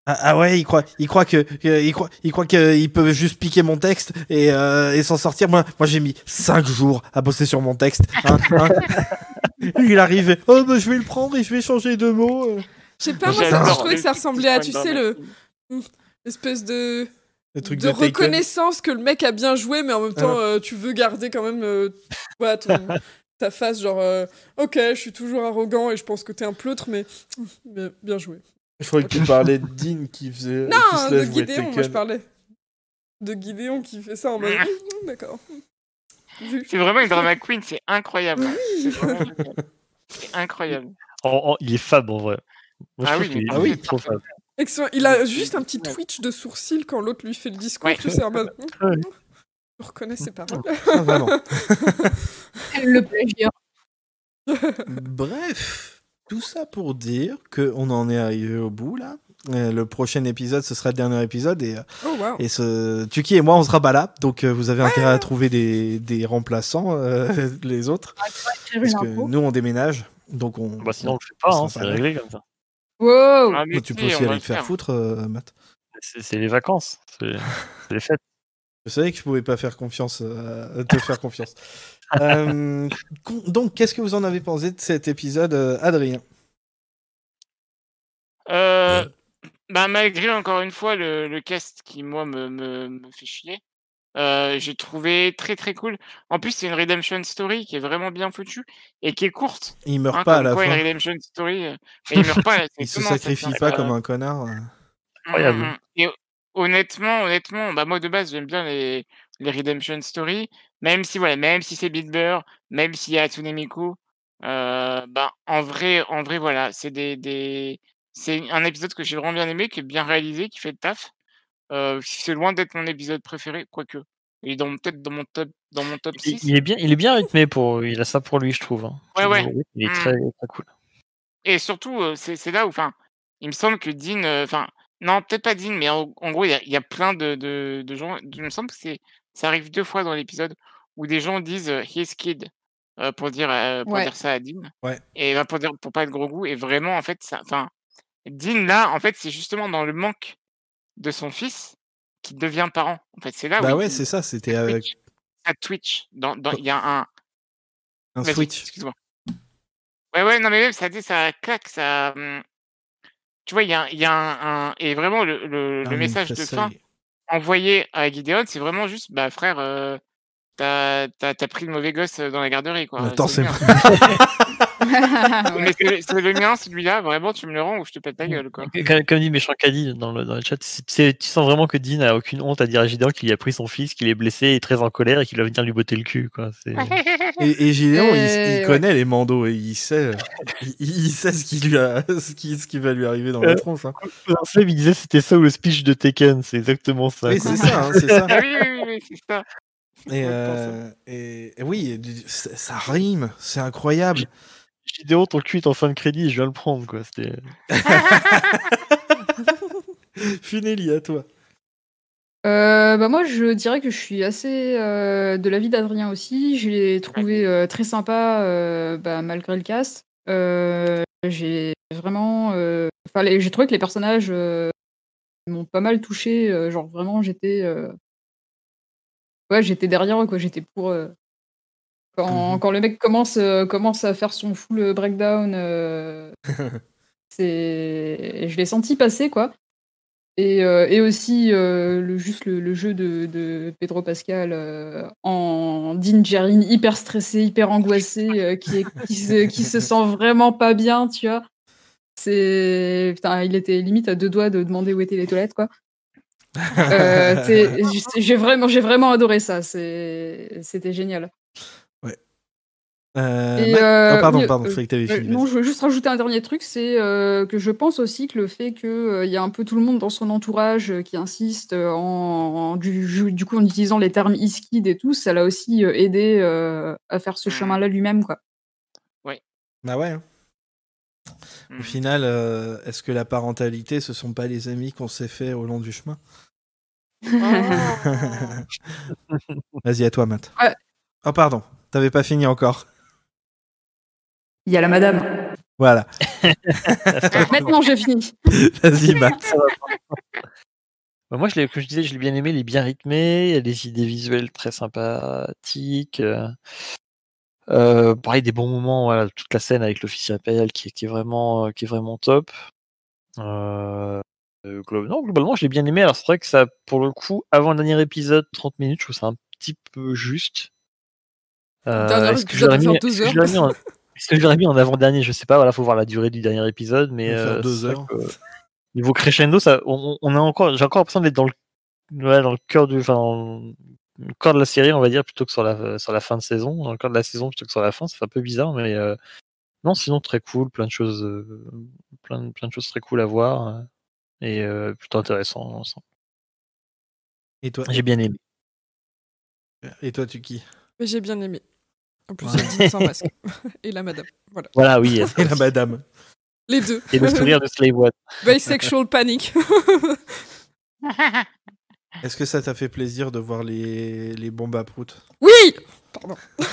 Ah, ah ouais, il croit, il croit que, que- il croit, il croit qu'ils peuvent juste piquer mon texte et, euh, et s'en sortir. Moi, moi j'ai mis 5 jours à bosser sur mon texte. hein, hein. il arrive, et, oh bah, je vais le prendre et je vais changer de mots. Je sais pas, moi, je trouvais que ça ressemblait à, tu sais, le. Espèce de, Le truc de reconnaissance que le mec a bien joué, mais en même temps, Ah. euh, tu veux garder quand même euh, ton- ta face, genre, euh, ok, je suis toujours arrogant et je pense que t'es un pleutre, mais bien, bien joué. Je croyais que tu parlais de Dean qui faisait. qui Non, se de Gideon, moi je parlais. De Gideon qui fait ça en mode. Hum, D'accord. Vu. C'est vraiment une drama queen, c'est incroyable. C'est incroyable. Il est fab en vrai. Moi, je Ah oui, qu'il est- ah il oui. est trop fab. Et que son- il a juste un petit twitch de sourcil quand l'autre lui fait le discours, Ouais. tu sais, en mode. Ouais. Je reconnais ses paroles. Ah, vraiment. Le plagiat. Bref, tout ça pour dire qu'on en est arrivé au bout là. Euh, le prochain épisode, ce sera le dernier épisode et, euh, Oh waouh. et ce Tuki et moi, on sera pas là, donc euh, vous avez intérêt à trouver des, des remplaçants, euh, les autres, parce que nous on déménage, donc on. Bah, sinon, on le fait pas, hein, c'est réglé comme ça. Wow. Ah, mais Bah, tu peux si, aussi aller le te faire faire. foutre, euh, Matt. C'est c'est les vacances, c'est les fêtes. Je savais que je pouvais pas faire confiance, euh, te faire confiance. Euh, donc, qu'est-ce que vous en avez pensé de cet épisode, Adrien? Euh, bah, malgré encore une fois le, le cast qui moi me, me, me fait chier, euh, j'ai trouvé très très cool. En plus, c'est une redemption story qui est vraiment bien foutue et qui est courte. Il meurt hein, pas à la quoi, une fin. redemption story, et il meurt pas. Il se sacrifie pas comme un connard. euh. Incroyable. Mm, mm, mm. Et honnêtement, honnêtement, bah moi de base j'aime bien les, les redemption story, même si voilà, même si c'est Bill Burr, même s'il y a Hatsune Miku, euh, bah en vrai, en vrai voilà, c'est des, des c'est un épisode que j'ai vraiment bien aimé, qui est bien réalisé, qui fait le taf. Euh, c'est loin d'être mon épisode préféré, quoique. Il est dans peut-être dans mon top dans mon top Il, 6. il est bien, il est bien rythmé pour, il a ça pour lui, je trouve. hein. Ouais, ouais. Il est Mm. très, très cool. Et surtout, c'est c'est là où, enfin, il me semble que Dean, enfin, non, peut-être pas Dean, mais en, en gros, il y a, il y a plein de, de, de gens. Il me semble que c'est, ça arrive deux fois dans l'épisode où des gens disent his kid euh, pour dire, euh, pour Ouais. dire ça à Dean. Ouais. Et bah, pour dire, pour pas être gros goût. Et vraiment, en fait, ça, enfin, Dean là, en fait, c'est justement dans le manque de son fils qu'il devient parent. En fait, c'est là où Bah il- ouais, c'est ça, c'était avec Twitch. Twitch. Dans, dans, il y a un, un switch. Excuse-moi. Ouais, ouais, non, mais même, ça, dit, ça claque, ça. hum, Tu vois, il y a, il y a un, un- Et vraiment, le, le, le Ah, message de fin envoyé à Gideon, c'est vraiment juste, bah, frère, euh, t'as t'as- t'as pris le mauvais gosse euh, dans la garderie, quoi. Attends, c'est c'est le mien. Mais c'est c'est le mien, celui-là, vraiment, tu me le rends ou je te pète ta gueule, quoi. Comme, comme dit Méchant Caddy dans le, dans le chat, c'est- c'est- tu sens vraiment que Dean a aucune honte à dire à Gideon qu'il a pris son fils, qu'il est blessé et très en colère et qu'il va venir lui botter le cul. Quoi. C'est- Et, et Gideon, il, ouais. connaît les mandos et il sait, il, il sait ce qui lui a, ce qui, ce qui va lui arriver dans la Euh, tronche. hein. Il disait c'était ça ou le speech de Tekken, c'est exactement ça. Oui, c'est ça, hein, c'est ça. Ah oui, oui, oui, c'est ça. Et, euh, et, et oui, ça rime, c'est incroyable. Gideon, ton cul est en fin de crédit, je viens le prendre. Quoi. C'était... Funeli, à toi. Euh, bah moi, je dirais que je suis assez euh, de l'avis d'Adrien aussi. Je l'ai trouvé euh, très sympa euh, bah, malgré le cast. Euh, j'ai vraiment, euh, enfin, j'ai trouvé que les personnages euh, m'ont pas mal touché. euh, genre vraiment, j'étais, euh, ouais, j'étais derrière quoi. J'étais pour. euh, quand, quand le mec commence euh, commence à faire son full breakdown, euh, c'est, je l'ai senti passer quoi. Et, euh, et aussi euh, le, juste le, le jeu de, de Pedro Pascal euh, en Djarin hyper stressé, hyper angoissé, euh, qui, est, qui, se, qui se sent vraiment pas bien, tu vois. C'est putain, il était limite à deux doigts de demander où étaient les toilettes, quoi. Euh, j'ai vraiment, j'ai vraiment adoré ça. C'était génial. Euh, Et, euh, oh, pardon, pardon, euh, je que Euh, fini. non, je veux juste rajouter un dernier truc, c'est euh, que je pense aussi que le fait qu'il y a un peu tout le monde dans son entourage euh, qui insiste en, en- du, du coup en utilisant les termes iskid et tout, ça l'a aussi aidé euh, à faire ce Mhm. chemin-là lui-même, quoi. Bah ouais. hein. Au Mhm. final, euh, est-ce que la parentalité, ce sont pas les amis qu'on s'est fait au long du chemin? Vas-y, à toi, Matt. Ouais. Oh, pardon, t'avais pas fini encore. Il y a la madame. Voilà. Maintenant, j'ai fini. Vas-y, Max. Bah, moi, je l'ai, comme je disais, je l'ai bien aimé. Il est bien rythmé. Il y a des idées visuelles très sympathiques. Euh, pareil, des bons moments. Voilà, toute la scène avec l'officier impérial qui, est- qui est vraiment, euh, qui est vraiment top. Euh, non, globalement, je l'ai bien aimé. Alors, c'est vrai que ça, pour le coup, avant le dernier épisode, 30 minutes, je trouve ça un petit peu juste. Euh, est-ce que je l'aurais mis, en, mis avant-dernier? Je sais pas. Voilà, faut voir la durée du dernier épisode, mais euh, deux heures. que, niveau crescendo, ça, on, on a encore, j'ai encore l'impression d'être dans le, ouais, dans le cœur du, enfin, le cœur de la série, on va dire, plutôt que sur la, sur la fin de saison, dans le cœur de la saison plutôt que sur la fin. Fait un peu bizarre, mais euh, non, sinon très cool, plein de choses, euh, plein, de- plein de choses très cool à voir euh, et euh, plutôt intéressant. dans l'ensemble. Et toi, J'ai bien aimé. et toi, tu qui? J'ai bien aimé. En plus, Ouais. elle dit sans masque. Et la madame. Voilà. Voilà, oui, Et la madame. Les deux. et le sourire de Slave One. Bisexual panic. Est-ce que ça t'a fait plaisir de voir les, les bombes à prout? Oui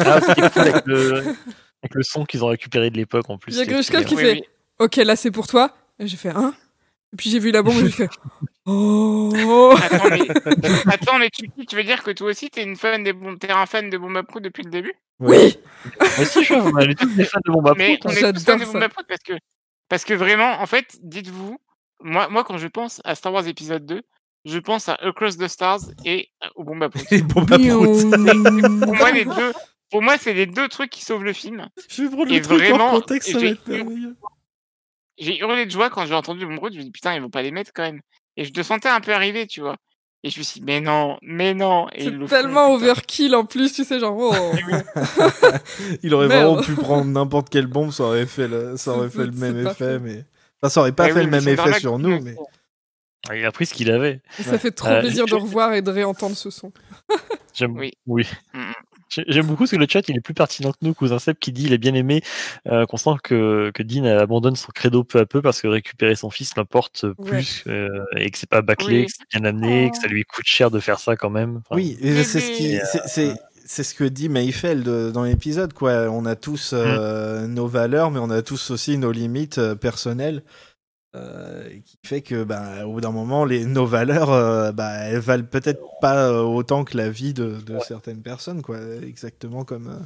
Ah, c'était cool avec le, avec le son qu'ils ont récupéré de l'époque en plus. Il y a Grushka qui fait Oui, oui. Ok, là c'est pour toi. Et j'ai fait un. Et puis j'ai vu la bombe et j'ai fait Oh Attends, mais, Attends, mais tu, tu veux dire que toi aussi, t'es une fan des bombes, t'es un fan de Bomb à Prout depuis le début? Oui Moi aussi, je on est tous des fans de Bomba Mais Prout, on hein. est tous fans de ça. Bomb à Prout parce que, parce que vraiment, en fait, dites-vous, moi, moi, quand je pense à Star Wars épisode 2, je pense à Across the Stars et au Bomb à Prout. Les bombes à prout. Pour moi, les deux, pour moi, c'est les deux trucs qui sauvent le film. Je vais prendre Et le truc vraiment, en contexte, ça va j'ai être merveilleux. J'ai hurlé de joie quand j'ai entendu Prout. Je me dis putain, ils vont pas les mettre quand même. Et je te sentais un peu arriver, tu vois. Et je me suis dit, mais non, mais non. Le C'est tellement overkill en plus, tu sais, genre oh Il aurait Merde. vraiment pu prendre n'importe quelle bombe, ça aurait fait le, ça aurait fait le même effet, mais. Enfin, ça aurait pas Eh fait oui, le même effet sur nous, mais. Il a pris ce qu'il avait. Et Ça Ouais. fait trop Euh, plaisir je- de revoir et de réentendre ce son. J'aime Oui. oui. Mhm. J'ai- J'aime beaucoup parce que le chat il est plus pertinent que nous, cousin Seb qui dit il a bien aimé euh, qu'on sent que, que Dean abandonne son credo peu à peu parce que récupérer son fils l'importe plus euh, et que c'est pas bâclé, Oui. que c'est bien amené, Oh. que ça lui coûte cher de faire ça quand même. Enfin, Oui, c'est ce qui, des- c'est- c'est c'est ce que dit Mayfeld dans l'épisode, quoi. On a tous euh, nos valeurs, mais on a tous aussi nos limites euh, personnelles, euh, qui fait que, bah, au bout d'un moment, les nos valeurs, euh, bah, elles valent peut-être pas euh, autant que la vie de, de certaines personnes, quoi. Exactement comme euh,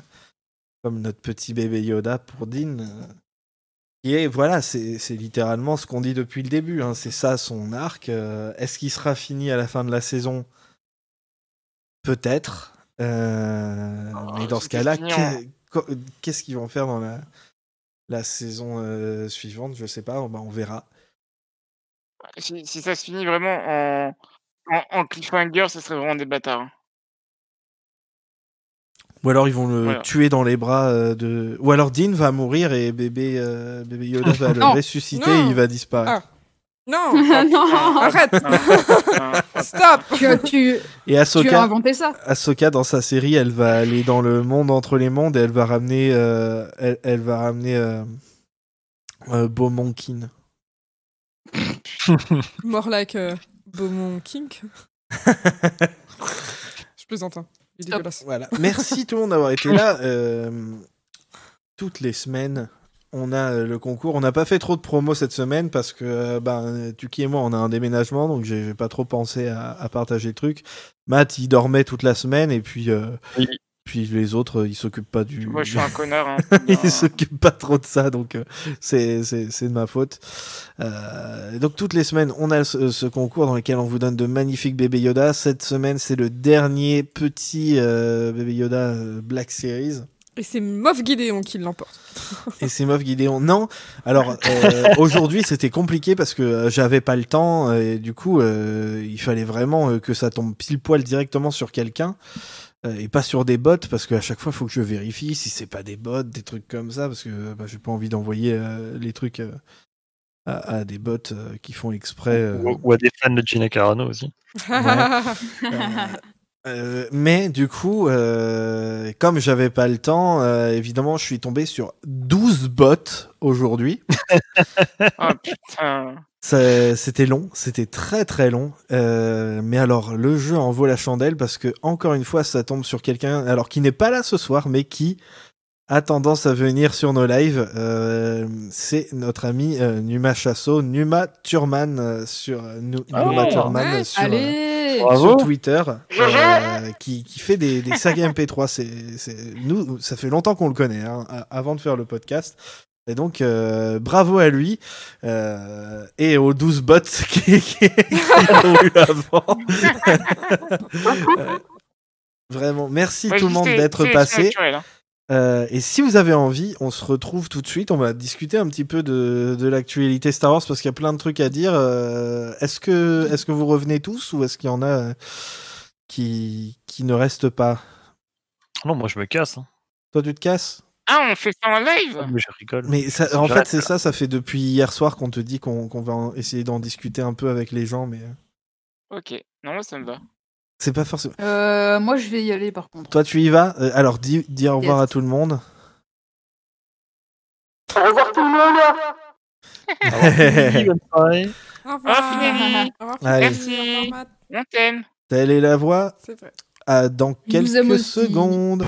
comme notre petit bébé Yoda pour Dean. euh, est, voilà, c'est c'est littéralement ce qu'on dit depuis le début. hein. C'est ça son arc. euh, Est-ce qu'il sera fini à la fin de la saison? Peut-être. Euh, Oh, mais dans ce cas-là, co- qu'est-ce qu'ils vont faire dans la, la saison euh, suivante? Je sais pas, bah, on verra. Si, si ça se finit vraiment en, en, en cliffhanger, ce serait vraiment des bâtards. hein. Ou alors ils vont le Voilà. tuer dans les bras euh, de. Ou alors Dean va mourir et bébé, euh, bébé Yoda va le ressusciter Non. et il va disparaître. Non non Arrête Ah, ah, Stop tu, as- tu, Et tu as Ahsoka, inventé ça. Ahsoka, dans sa série, elle va aller dans le monde entre les mondes et elle va ramener, euh, elle, elle va ramener euh, euh, Beaumonkin. More like euh, Beaumont Kink. Je plaisante, hein. Il est Stop. dégueulasse. Voilà. Merci tout le monde d'avoir été là. Euh, toutes les semaines, on a euh, le concours. On n'a pas fait trop de promos cette semaine parce que ben, Tuki et moi, on a un déménagement, donc j'ai j'ai pas trop pensé à, à partager le truc. Matt, il dormait toute la semaine et puis, euh, Oui. Puis les autres, euh, ils s'occupent pas du. Moi, je suis un connard. Hein. il s'occupe pas trop de ça, donc euh, c'est c'est- c'est de ma faute. Euh, donc toutes les semaines, on a ce, ce concours dans lequel on vous donne de magnifiques bébés Yoda. Cette semaine, c'est le dernier petit euh, bébé Yoda euh, Black Series. Et c'est Moff Gideon qui l'emporte. Et c'est Moff Gideon. Non, alors euh, aujourd'hui c'était compliqué parce que euh, j'avais pas le temps et du coup euh, il fallait vraiment euh, que ça tombe pile poil directement sur quelqu'un euh, et pas sur des bots parce qu'à chaque fois il faut que je vérifie si c'est pas des bots, des trucs comme ça parce que bah, j'ai pas envie d'envoyer euh, les trucs euh, à, à des bots euh, qui font exprès. euh, Ou, ou à des fans de Gina Carano aussi. Euh, mais du coup, euh, comme j'avais pas le temps, euh, évidemment, je suis tombé sur 12 bots aujourd'hui. Oh putain. C'était long, c'était très très long. Euh, mais alors, le jeu en vaut la chandelle parce que, encore une fois, ça tombe sur quelqu'un, alors qui n'est pas là ce soir, mais qui a tendance à venir sur nos lives, euh, c'est notre ami euh, Numa Chasso, Numa Turman sur euh, Nu- Oh, Numa Turman ouais. sur, euh, Twitter, euh, qui, qui fait des, des sagas MP3. C'est, c'est- nous, ça fait longtemps qu'on le connaît, hein, avant de faire le podcast. Et donc, euh, bravo à lui euh, et aux 12 bots qui, qui, qui l'ont eu avant. Euh, Vraiment, merci Ouais, tout le monde d'être passé. hein. Euh, et si vous avez envie, on se retrouve tout de suite. On va discuter un petit peu de, de l'actualité Star Wars parce qu'il y a plein de trucs à dire. Euh, est-ce que, est-ce que vous revenez tous ou est-ce qu'il y en a euh, qui, qui ne restent pas? Non, moi je me casse. hein. Toi, tu te casses? Ah, on fait ça en live? Mais je rigole. Mais ça- en fait, c'est ça. Ça fait depuis hier soir qu'on te dit qu'on qu'on va essayer d'en discuter un peu avec les gens, mais euh, Ok, non, ça me va. c'est pas forcément. Euh, Moi, je vais y aller par contre. Toi, tu y vas? Euh, Alors, dis, dis au revoir Yes. à tout le monde. Au revoir tout le monde. Au revoir. fini. Au revoir, Allez. Fini. Au revoir, Matt. On t'aime Telle est la voix. C'est vrai. À dans vous aime quelques aussi. secondes.